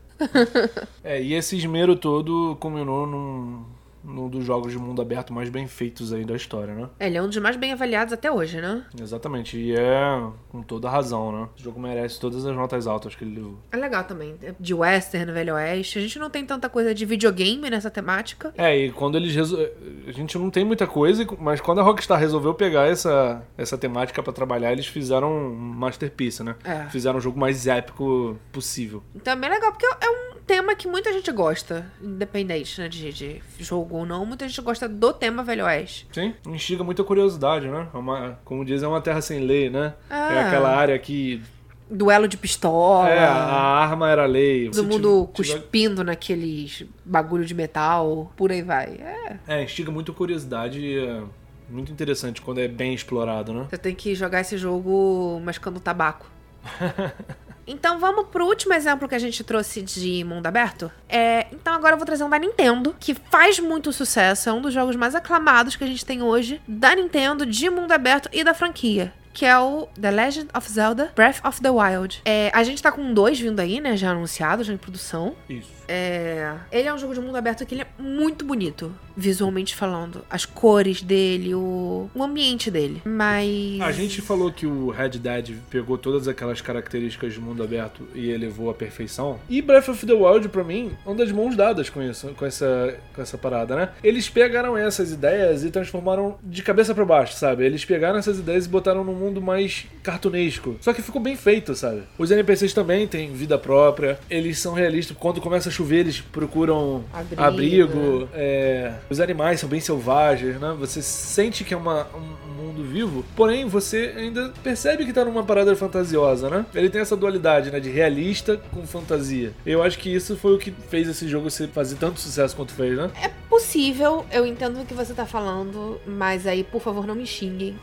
É, e esse esmero todo culminou num, num dos jogos de mundo aberto mais bem feitos aí da história, né? Ele é um dos mais bem avaliados até hoje, né? Exatamente, e é com toda razão, né? O jogo merece todas as notas altas que ele levou. É legal também. é De western, velho oeste. A gente não tem tanta coisa de videogame nessa temática. É, e quando eles resol... A gente não tem muita coisa, mas quando a Rockstar resolveu pegar essa, essa temática pra trabalhar, eles fizeram um masterpiece, né? É. Fizeram o jogo mais épico possível. Então é bem legal, porque é um tema que muita gente gosta. Independente, né, de, de jogo ou não. Muita gente gosta do tema velho oeste. Sim, instiga muita curiosidade, né? É uma, como dizem, é uma terra sem lei, né? Ah. É aquela área que Duelo de pistola. É, a arma era lei. Todo mundo tiver- cuspindo naqueles bagulho de metal. Por aí vai. É. É, instiga muito curiosidade e é muito interessante quando é bem explorado, né? Você tem que jogar esse jogo mascando tabaco. Então vamos pro último exemplo que a gente trouxe de mundo aberto. É, então agora eu vou trazer um da Nintendo, que faz muito sucesso, é um dos jogos mais aclamados que a gente tem hoje da Nintendo, de mundo aberto e da franquia. Que é o The Legend of Zelda Breath of the Wild. É, a gente tá com dois vindo aí, né? Já anunciado, já em produção. Isso. É, ele é um jogo de mundo aberto que ele é muito bonito, visualmente falando. As cores dele, o, o ambiente dele. Mas. A gente falou que o Red Dead pegou todas aquelas características de mundo aberto e elevou à perfeição. E Breath of the Wild, pra mim, anda de mãos dadas com isso, com essa, com essa parada, né? Eles pegaram essas ideias e transformaram de cabeça pra baixo, sabe? Eles pegaram essas ideias e botaram num mundo mais cartunesco. Só que ficou bem feito, sabe? Os NPCs também têm vida própria, eles são realistas. Quando começa a chover, eles procuram Abrigo. abrigo. é, os animais são bem selvagens, né? Você sente que é uma, um mundo vivo, porém você ainda percebe que tá numa parada fantasiosa, né? Ele tem essa dualidade, né? De realista com fantasia. Eu acho que isso foi o que fez esse jogo ser, fazer tanto sucesso quanto fez, né? É possível, eu entendo o que você tá falando, mas aí, por favor, não me xinguem.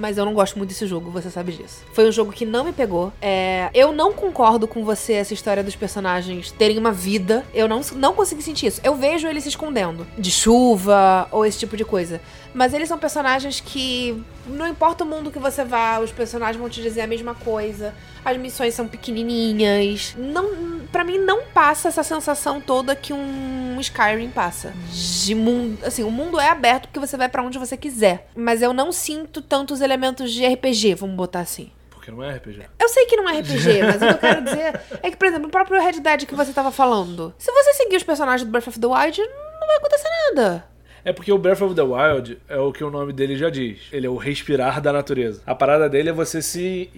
Mas eu não gosto muito desse jogo, você sabe disso. Foi um jogo que não me pegou. É, eu não concordo com você, essa história dos personagens terem uma vida. Eu não, não consegui sentir isso. Eu vejo eles se escondendo de chuva ou esse tipo de coisa. Mas eles são personagens que não importa o mundo que você vá, os personagens vão te dizer a mesma coisa. As missões são pequenininhas. Não, para mim não passa essa sensação toda que um Skyrim passa. De mundo, assim, o mundo é aberto porque você vai para onde você quiser, mas eu não sinto tantos elementos de RPG, vamos botar assim. Porque não é RPG. Eu sei que não é RPG, mas o que eu quero dizer é que, por exemplo, o próprio Red Dead que você tava falando. Se você seguir os personagens do Breath of the Wild, não vai acontecer nada. É porque o Breath of the Wild é o que o nome dele já diz. Ele é o respirar da natureza. A parada dele é você se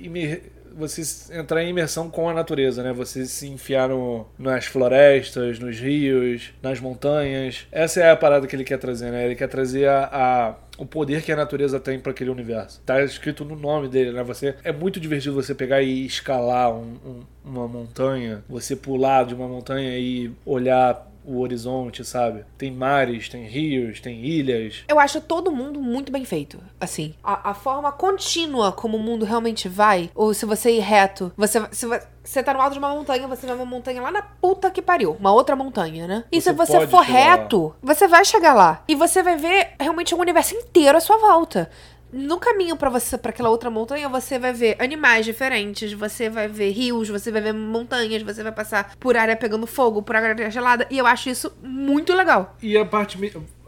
você entrar em imersão com a natureza, né? Você se enfiar no, nas florestas, nos rios, nas montanhas. Essa é a parada que ele quer trazer, né? Ele quer trazer a, a- o poder que a natureza tem para aquele universo. Tá escrito no nome dele, né? Você é muito divertido você pegar e escalar um- um- uma montanha, você pular de uma montanha e olhar o horizonte, sabe? Tem mares, tem rios, tem ilhas. Eu acho todo mundo muito bem feito. Assim, a, a forma contínua como o mundo realmente vai, ou se você ir reto, você, se vo- você tá no alto de uma montanha, você vai uma montanha lá na puta que pariu. Uma outra montanha, né? E Você se você for chegar lá. reto, você vai chegar lá. E você vai ver realmente o universo inteiro à sua volta. No caminho pra você para aquela outra montanha, você vai ver animais diferentes, você vai ver rios, você vai ver montanhas, você vai passar por área pegando fogo, por área gelada, e eu acho isso muito legal. E a parte,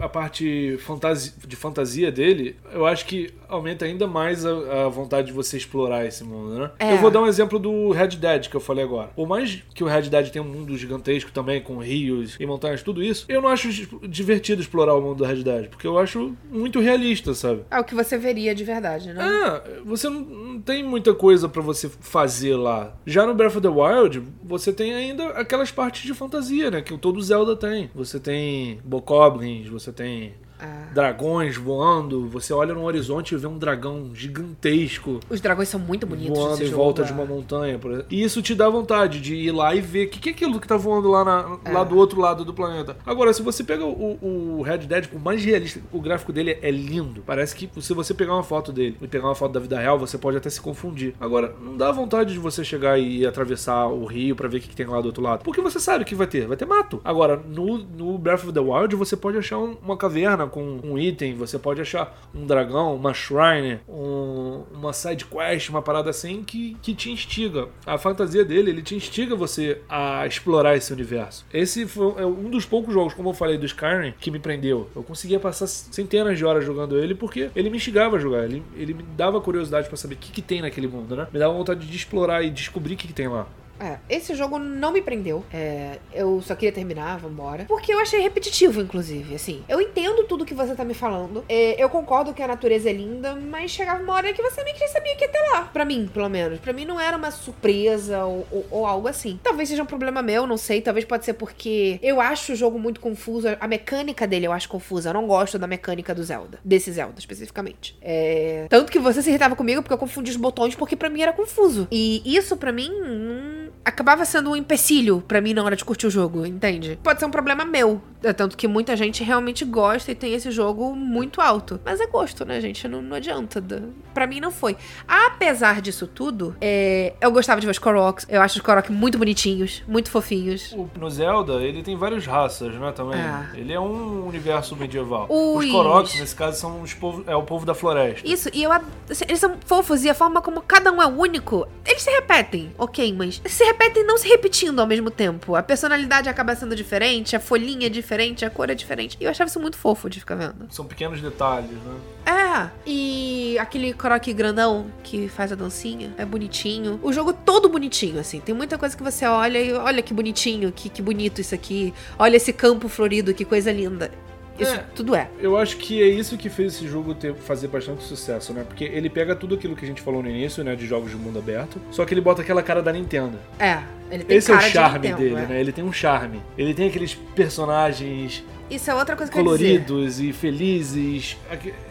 a parte de fantasia dele, eu acho que aumenta ainda mais a, a vontade de você explorar esse mundo, né? É. Eu vou dar um exemplo do Red Dead que eu falei agora. Por mais que o Red Dead tenha um mundo gigantesco também, com rios e montanhas, tudo isso, eu não acho divertido explorar o mundo do Red Dead, porque eu acho muito realista, sabe? É o que você veria de verdade, né? É, você não, não tem muita coisa pra você fazer lá. Já no Breath of the Wild, você tem ainda aquelas partes de fantasia, né? Que todo Zelda tem. Você tem bokoblins, você tem Ah. dragões voando, você olha no horizonte e vê um dragão gigantesco Os dragões são muito bonitos voando em jogo, volta é. de uma montanha. por exemplo. E isso te dá vontade de ir lá e ver o que, que é aquilo que tá voando lá, na- É. lá do outro lado do planeta. Agora, se você pega o, o Red Dead, por mais realista, o gráfico dele é lindo. Parece que se você pegar uma foto dele e pegar uma foto da vida real, você pode até se confundir. Agora, não dá vontade de você chegar e atravessar o rio pra ver o que, que tem lá do outro lado. Porque você sabe que vai ter, vai ter mato. Agora, no, no Breath of the Wild, você pode achar um- uma caverna com um item, você pode achar um dragão, uma shrine, um- uma side quest, uma parada assim que, que te instiga. A fantasia dele, ele te instiga você a explorar esse universo. Esse foi é um dos poucos jogos, como eu falei, do Skyrim, que me prendeu. Eu conseguia passar centenas de horas jogando ele porque ele me instigava a jogar. Ele, ele me dava curiosidade pra saber o que, que tem naquele mundo, né? Me dava vontade de explorar e descobrir o que, que tem lá. É, esse jogo não me prendeu. É, eu só queria terminar, vambora. Porque eu achei repetitivo, inclusive. Assim, eu entendo tudo que você tá me falando. É, eu concordo que a natureza é linda, mas chegava uma hora que você já sabia que ia ter lá. Pra mim, pelo menos. Pra mim não era uma surpresa ou, ou- ou algo assim. Talvez seja um problema meu, não sei. Talvez pode ser porque eu acho o jogo muito confuso. A mecânica dele eu acho confusa. Eu não gosto da mecânica do Zelda. Desse Zelda, especificamente. É, Tanto que você se irritava comigo porque eu confundi os botões porque pra mim era confuso. E isso pra mim hum, acabava sendo um empecilho pra mim na hora de curtir o jogo, entende? Pode ser um problema meu. É tanto que muita gente realmente gosta e tem esse jogo muito alto. Mas é gosto, né, gente? Não, não adianta. Pra mim não foi. Apesar disso tudo, é, eu gostava de ver os Koroks. Eu acho os Korok muito bonitinhos, muito fofinhos. O- no Zelda, ele tem várias raças, né, também. Ah. Ele é um universo medieval. Os- Os Koroks, nesse caso, são os povo, é o povo da floresta. Isso, e eu. assim, Eles são fofos e a forma como cada um é único. Eles se repetem, ok, mas se repetem não se repetindo ao mesmo tempo. A personalidade acaba sendo diferente, a folhinha é diferente, a cor é diferente. E eu achava isso muito fofo de ficar vendo. São pequenos detalhes, né? É, e aquele Korok grandão que faz a dancinha é bonitinho. O jogo todo bonitinho, assim. Tem muita coisa que você olha e olha que bonitinho, que, que bonito isso aqui. Olha esse campo florido, que coisa linda. Isso É. tudo é. Eu acho que é isso que fez esse jogo ter, fazer bastante sucesso, né? Porque ele pega tudo aquilo que a gente falou no início, né? De jogos de mundo aberto, só que ele bota aquela cara da Nintendo. É, ele tem Esse é o cara de charme Nintendo, dele, é. né? Ele tem um charme. Ele tem aqueles personagens Isso é outra coisa que eu coloridos e felizes.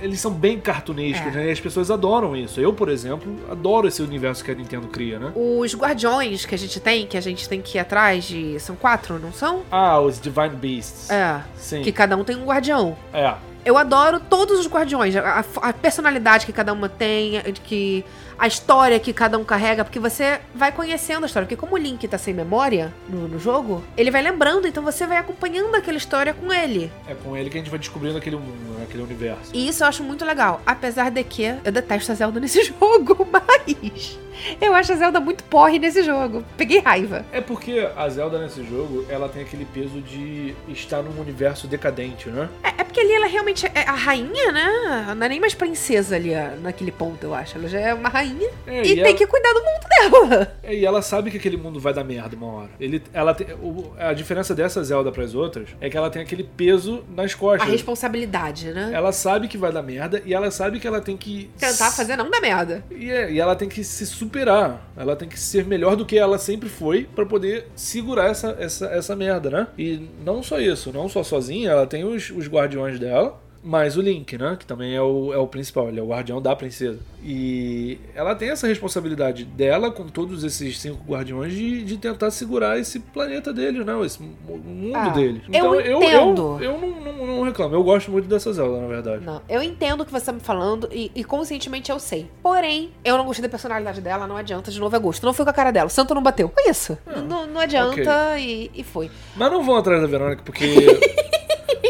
Eles são bem cartunescos, É. né? E as pessoas adoram isso. Eu, por exemplo, adoro esse universo que a Nintendo cria, né? Os guardiões que a gente tem, que a gente tem que ir atrás de. São quatro, não são? Ah, os Divine Beasts. É. Sim. Que cada um tem um guardião. É. Eu adoro todos os guardiões, a, a personalidade que cada uma tem, que a história que cada um carrega, porque você vai conhecendo a história. Porque como o Link tá sem memória no, no jogo, ele vai lembrando, então você vai acompanhando aquela história com ele. É com ele que a gente vai descobrindo aquele aquele universo. E isso eu acho muito legal. Apesar de que eu detesto a Zelda nesse jogo, mas. Eu acho a Zelda muito porre nesse jogo. Peguei raiva. É porque a Zelda nesse jogo, ela tem aquele peso de estar num universo decadente, né? É, é porque ali ela realmente é a rainha, né? Não é nem mais princesa ali naquele ponto, eu acho. Ela já é uma rainha É, e, e tem ela- que cuidar do mundo dela. É, e ela sabe que aquele mundo vai dar merda uma hora. Ele, ela tem, o- a diferença dessa Zelda pras outras é que ela tem aquele peso nas A costas. responsabilidade, né? Ela sabe que vai dar merda e ela sabe que ela tem que. Tentar fazer não dá merda. E, é- e ela tem que se superar. Ela tem que ser melhor do que ela sempre foi pra poder segurar essa, essa, essa merda, né? E não só isso, não só sozinha, ela tem os, os guardiões dela. Mais o Link, né? Que também é o, é o principal, ele é o guardião da princesa. E ela tem essa responsabilidade dela, com todos esses cinco guardiões, de, de tentar segurar esse planeta deles, né? Esse mu- mundo Ah, deles. eu eu, entendo. eu, eu não, não, não reclamo. Eu gosto muito dessa Zelda, na verdade. Não, eu entendo o que você tá me falando e, e conscientemente eu sei. Porém, eu não gostei da personalidade dela, não adianta, de novo é gosto. Não foi com a cara dela, o santo não bateu. Foi isso. não, não adianta e, e foi. Mas não vão atrás da Verônica, porque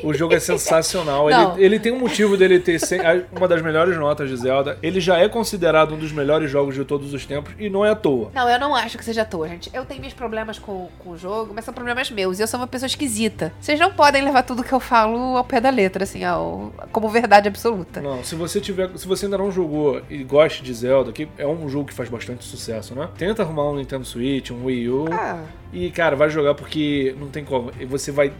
o jogo é sensacional. Ele, ele tem um motivo dele ter uma das melhores notas de Zelda. Ele já é considerado um dos melhores jogos de todos os tempos e não é à toa. Não, eu não acho que seja à toa, gente. Eu tenho meus problemas com, com o jogo, mas são problemas meus. E eu sou uma pessoa esquisita. Vocês não podem levar tudo que eu falo ao pé da letra, assim, ao, como verdade absoluta. Não, se você tiver, se você ainda não jogou e gosta de Zelda, que é um jogo que faz bastante sucesso, né? Tenta arrumar um Nintendo Switch, um Wii U Ah, e cara, vai jogar porque não tem como. E Você vai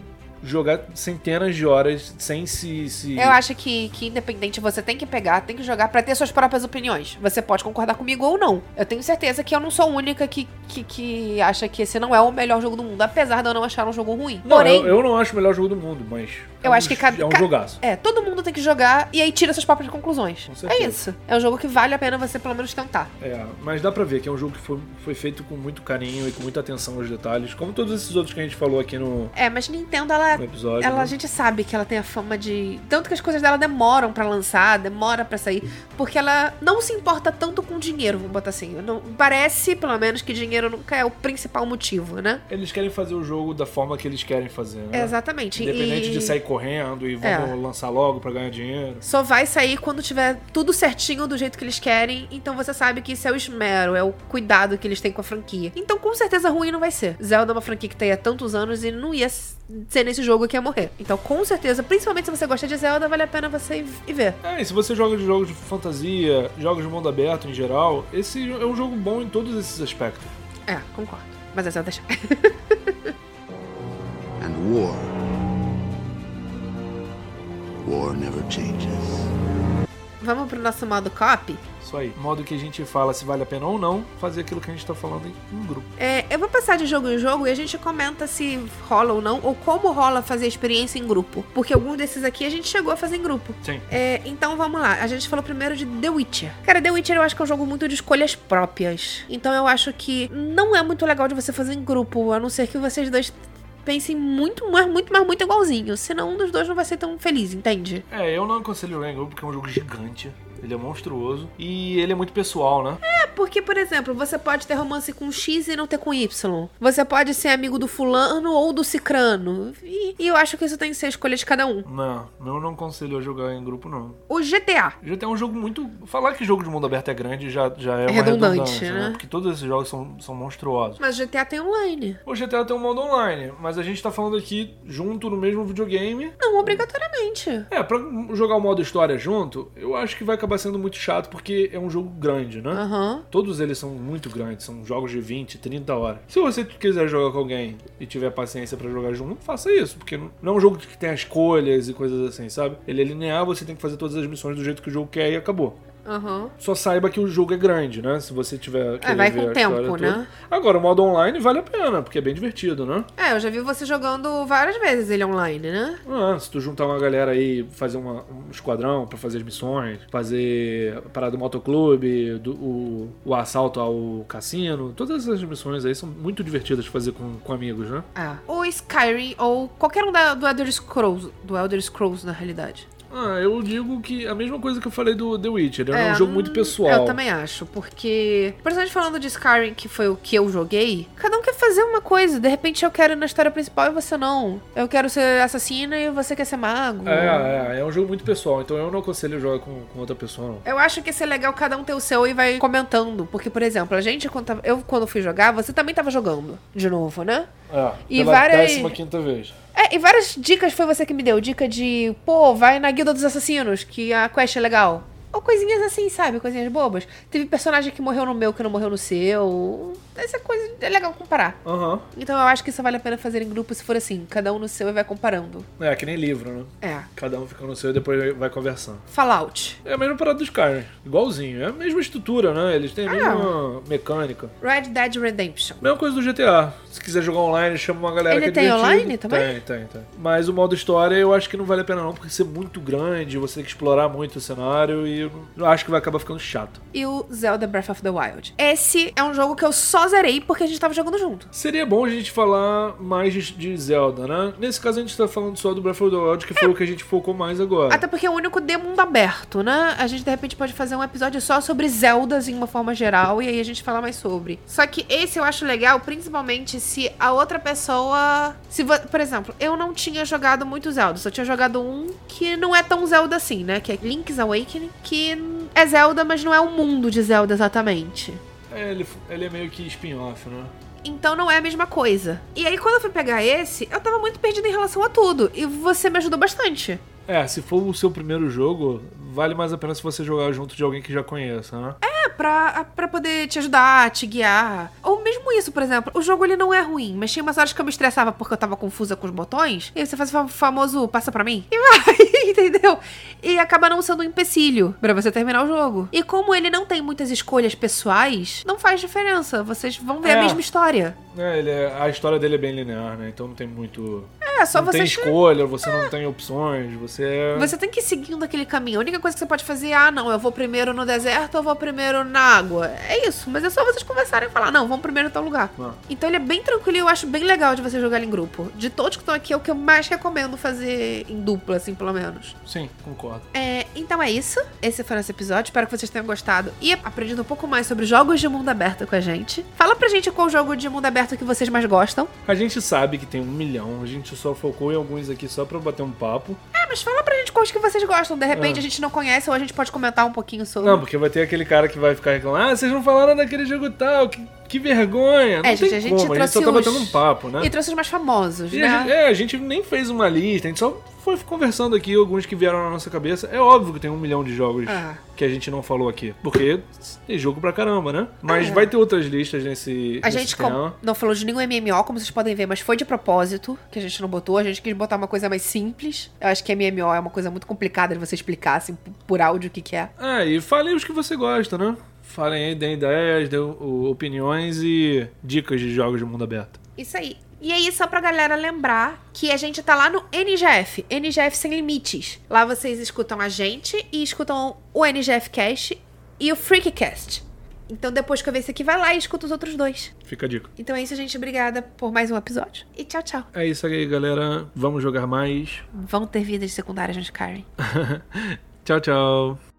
jogar centenas de horas sem se, se... eu acho que, que independente você tem que pegar, tem que jogar pra ter suas próprias opiniões. Você pode concordar comigo ou não. Eu tenho certeza que eu não sou a única que, que, que acha que esse não é o melhor jogo do mundo, apesar de eu não achar um jogo ruim. Não, Porém, eu, eu não acho o melhor jogo do mundo, mas Eu é acho um- que cada- é um jogaço. É, todo mundo tem que jogar e aí tira suas próprias conclusões. É isso. É um jogo que vale a pena você pelo menos tentar. É, mas dá pra ver que é um jogo que foi, foi feito com muito carinho e com muita atenção aos detalhes, como todos esses outros que a gente falou aqui no, É, mas Nintendo, ela, no episódio. ela né? a gente sabe que ela tem a fama de. Tanto que as coisas dela demoram pra lançar, demora pra sair, porque ela não se importa tanto com dinheiro, vamos botar assim. Não, parece, pelo menos, que dinheiro nunca é o principal motivo, né? Eles querem fazer o jogo da forma que eles querem fazer, né? Exatamente. Independente e... de sair correndo e É. vamos lançar logo pra ganhar dinheiro. Só vai sair quando tiver tudo certinho do jeito que eles querem. Então você sabe que isso é o esmero, é o cuidado que eles têm com a franquia. Então com certeza ruim não vai ser. Zelda é uma franquia que tá aí há tantos anos e não ia ser nesse jogo que ia morrer. Então com certeza, principalmente se você gosta de Zelda, vale a pena você ir ver. É, e se você joga de jogos de fantasia, jogos de mundo aberto em geral, esse é um jogo bom em todos esses aspectos. É, concordo. Mas é Zelda deixa. And war. War never changes. Vamos pro nosso modo copy? Isso aí. Modo que a gente fala se vale a pena ou não fazer aquilo que a gente tá falando em um grupo. É, eu vou passar de jogo em jogo e a gente comenta se rola ou não, ou como rola fazer experiência em grupo. Porque alguns desses aqui a gente chegou a fazer em grupo. Sim. É, então vamos lá. A gente falou primeiro de The Witcher. Cara, The Witcher eu acho que é um jogo muito de escolhas próprias. Então eu acho que não é muito legal de você fazer em grupo, a não ser que vocês dois pensem muito, mas muito, mas muito igualzinho. Senão um dos dois não vai ser tão feliz, entende? É, eu não aconselho em grupo porque é um jogo gigante. Ele é monstruoso. E ele é muito pessoal, né? É porque, por exemplo, você pode ter romance com X e não ter com Y. Você pode ser amigo do fulano ou do cicrano. E, e eu acho que isso tem que ser a escolha de cada um. Não, eu não aconselho jogar em grupo, não. O GTA. GTA é um jogo muito. Falar que jogo de mundo aberto é grande já, já é, uma redundante, redundância, né? Porque todos esses jogos são, são monstruosos. Mas o GTA tem online. O GTA tem um modo online, mas a gente tá falando aqui junto no mesmo videogame. Não obrigatoriamente. É, pra jogar o modo história junto, eu acho que vai acabar sendo muito chato porque é um jogo grande, né? Aham. Todos eles são muito grandes, são jogos de 20, 30 horas. Se você quiser jogar com alguém e tiver paciência pra jogar junto, faça isso, porque não não é um jogo que tem escolhas e coisas assim, sabe? Ele é linear, você tem que fazer todas as missões do jeito que o jogo quer e acabou. Aham. Só saiba que o jogo é grande, né? Se você tiver É, vai com a tempo, né? toda. Agora, o modo online vale a pena, porque é bem divertido, né? É, eu já vi você jogando várias vezes ele online, né? Ah, se tu juntar uma galera aí, fazer uma- um esquadrão pra fazer as missões, fazer a parada do motoclube, do, o, o assalto ao cassino, todas essas missões aí são muito divertidas de fazer com, com amigos, né? É. Ou Skyrim, ou qualquer um da- do Elder Scrolls. Do Elder Scrolls, na realidade. Ah, eu digo que a mesma coisa que eu falei do The Witcher. É, um jogo muito pessoal. Eu também acho, porque. Principalmente falando de Skyrim, que foi o que eu joguei, cada um quer fazer uma coisa. De repente eu quero ir na história principal e você não. Eu quero ser assassina e você quer ser mago. É, é, é um jogo muito pessoal, então eu não aconselho jogar com, com outra pessoa, não. Eu acho que ia ser legal cada um ter o seu e vai comentando. Porque, por exemplo, a gente, quando eu quando fui jogar, você também tava jogando de novo, né? É, E pela várias- 15 vez. É, e várias dicas foi você que me deu. Dica de, pô, vai na Guilda dos Assassinos, que a quest é legal. Ou coisinhas assim, sabe? Coisinhas bobas. Teve personagem que morreu no meu, que não morreu no seu. Essa coisa é legal comparar. Aham. Então eu acho que isso vale a pena fazer em grupo se for assim, cada um no seu e vai comparando. É, que nem livro, né? É. Cada um fica no seu e depois vai conversando. Fallout. É a mesma parada dos Skyrim. Igualzinho. É a mesma estrutura, né? Eles têm a Ah. mesma mecânica. Red Dead Redemption. Mesma coisa do GTA. Se quiser jogar online, chama uma galera Ele que é tem divertido. online também? Tem, tem, tem. Mas o modo história eu acho que não vale a pena não, porque ser muito grande, você tem que explorar muito o cenário e eu acho que vai acabar ficando chato. E o Zelda Breath of the Wild. Esse é um jogo que eu só zerei porque a gente tava jogando junto. Seria bom a gente falar mais de, Zelda, né? Nesse caso a gente tá falando só do Breath of the Wild, que foi o que a gente focou mais agora. Até porque é o único de mundo aberto, né? A gente de repente pode fazer um episódio só sobre Zeldas em uma forma geral e aí a gente fala mais sobre. Só que esse eu acho legal, principalmente se a outra pessoa. Se Por exemplo, eu não tinha jogado muito Zelda, só tinha jogado um que não é tão Zelda assim, né? Que é Link's Awakening, que é Zelda, mas não é o mundo de Zelda exatamente. É, ele, ele é meio que spin-off, né? Então não é a mesma coisa. E aí, quando eu fui pegar esse, eu tava muito perdida em relação a tudo. E você me ajudou bastante. É, se for o seu primeiro jogo, vale mais a pena se você jogar junto de alguém que já conheça, né? É, pra, pra poder te ajudar, te guiar. Ou mesmo isso, por exemplo, o jogo ele não é ruim, mas tinha umas horas que eu me estressava porque eu tava confusa com os botões. E aí você faz o fam- famoso passa pra mim e vai, entendeu? E acaba não sendo um empecilho pra você terminar o jogo. E como ele não tem muitas escolhas pessoais, não faz diferença. Vocês vão ver É. a mesma história. É, ele é- a história dele é bem linear, né? Então não tem muito. É, só não você. tem escolha, você não tem opções, você é. Você tem que ir seguindo aquele caminho. A única coisa que você pode fazer é, ah, não, eu vou primeiro no deserto ou eu vou primeiro na água. É isso, mas é só vocês conversarem e falar, não, vamos primeiro em tal lugar. Ah. Então ele é bem tranquilo e eu acho bem legal de você jogar ele em grupo. De todos que estão aqui, é o que eu mais recomendo fazer em dupla, assim, pelo menos. Sim, concordo. É, então é isso. Esse foi nosso episódio. Espero que vocês tenham gostado e aprendido um pouco mais sobre jogos de mundo aberto com a gente. Fala pra gente qual jogo de mundo aberto que vocês mais gostam. A gente sabe que tem um milhão, a gente só focou em alguns aqui só pra bater um papo. Ah, mas fala pra gente quais que vocês gostam. De repente Ah. a gente não conhece ou a gente pode comentar um pouquinho sobre. Não, porque vai ter aquele cara que vai ficar reclamando, ah, vocês não falaram daquele jogo tal, que, que vergonha. É, gente, a gente como, a gente só trouxe tá os- batendo um papo, né? E trouxe os mais famosos, E né? a gente, é, a gente nem fez uma lista, a gente só foi conversando aqui alguns que vieram na nossa cabeça. É óbvio que tem um milhão de jogos Ah. que a gente não falou aqui. Porque tem jogo pra caramba, né? Mas É. vai ter outras listas nesse, A nesse gente com- não falou de nenhum MMO, como vocês podem ver, mas foi de propósito que a gente não botou. A gente quis botar uma coisa mais simples. Eu acho que MMO é uma coisa muito complicada de você explicar, assim, por áudio o que, que é. É, e falem os que você gosta, né? Falem aí, deem ideias, o- opiniões e dicas de jogos de mundo aberto. Isso aí. E aí, só pra galera lembrar que a gente tá lá no NGF, NGF Sem Limites. Lá vocês escutam a gente e escutam o NGF Cast e o Freakcast. Então depois que eu ver esse aqui, vai lá e escuta os outros dois. Fica a dica. Então é isso, gente. Obrigada por mais um episódio. E tchau, tchau. É isso aí, galera. Vamos jogar mais. Vão ter vidas secundárias no Skyrim. tchau, tchau.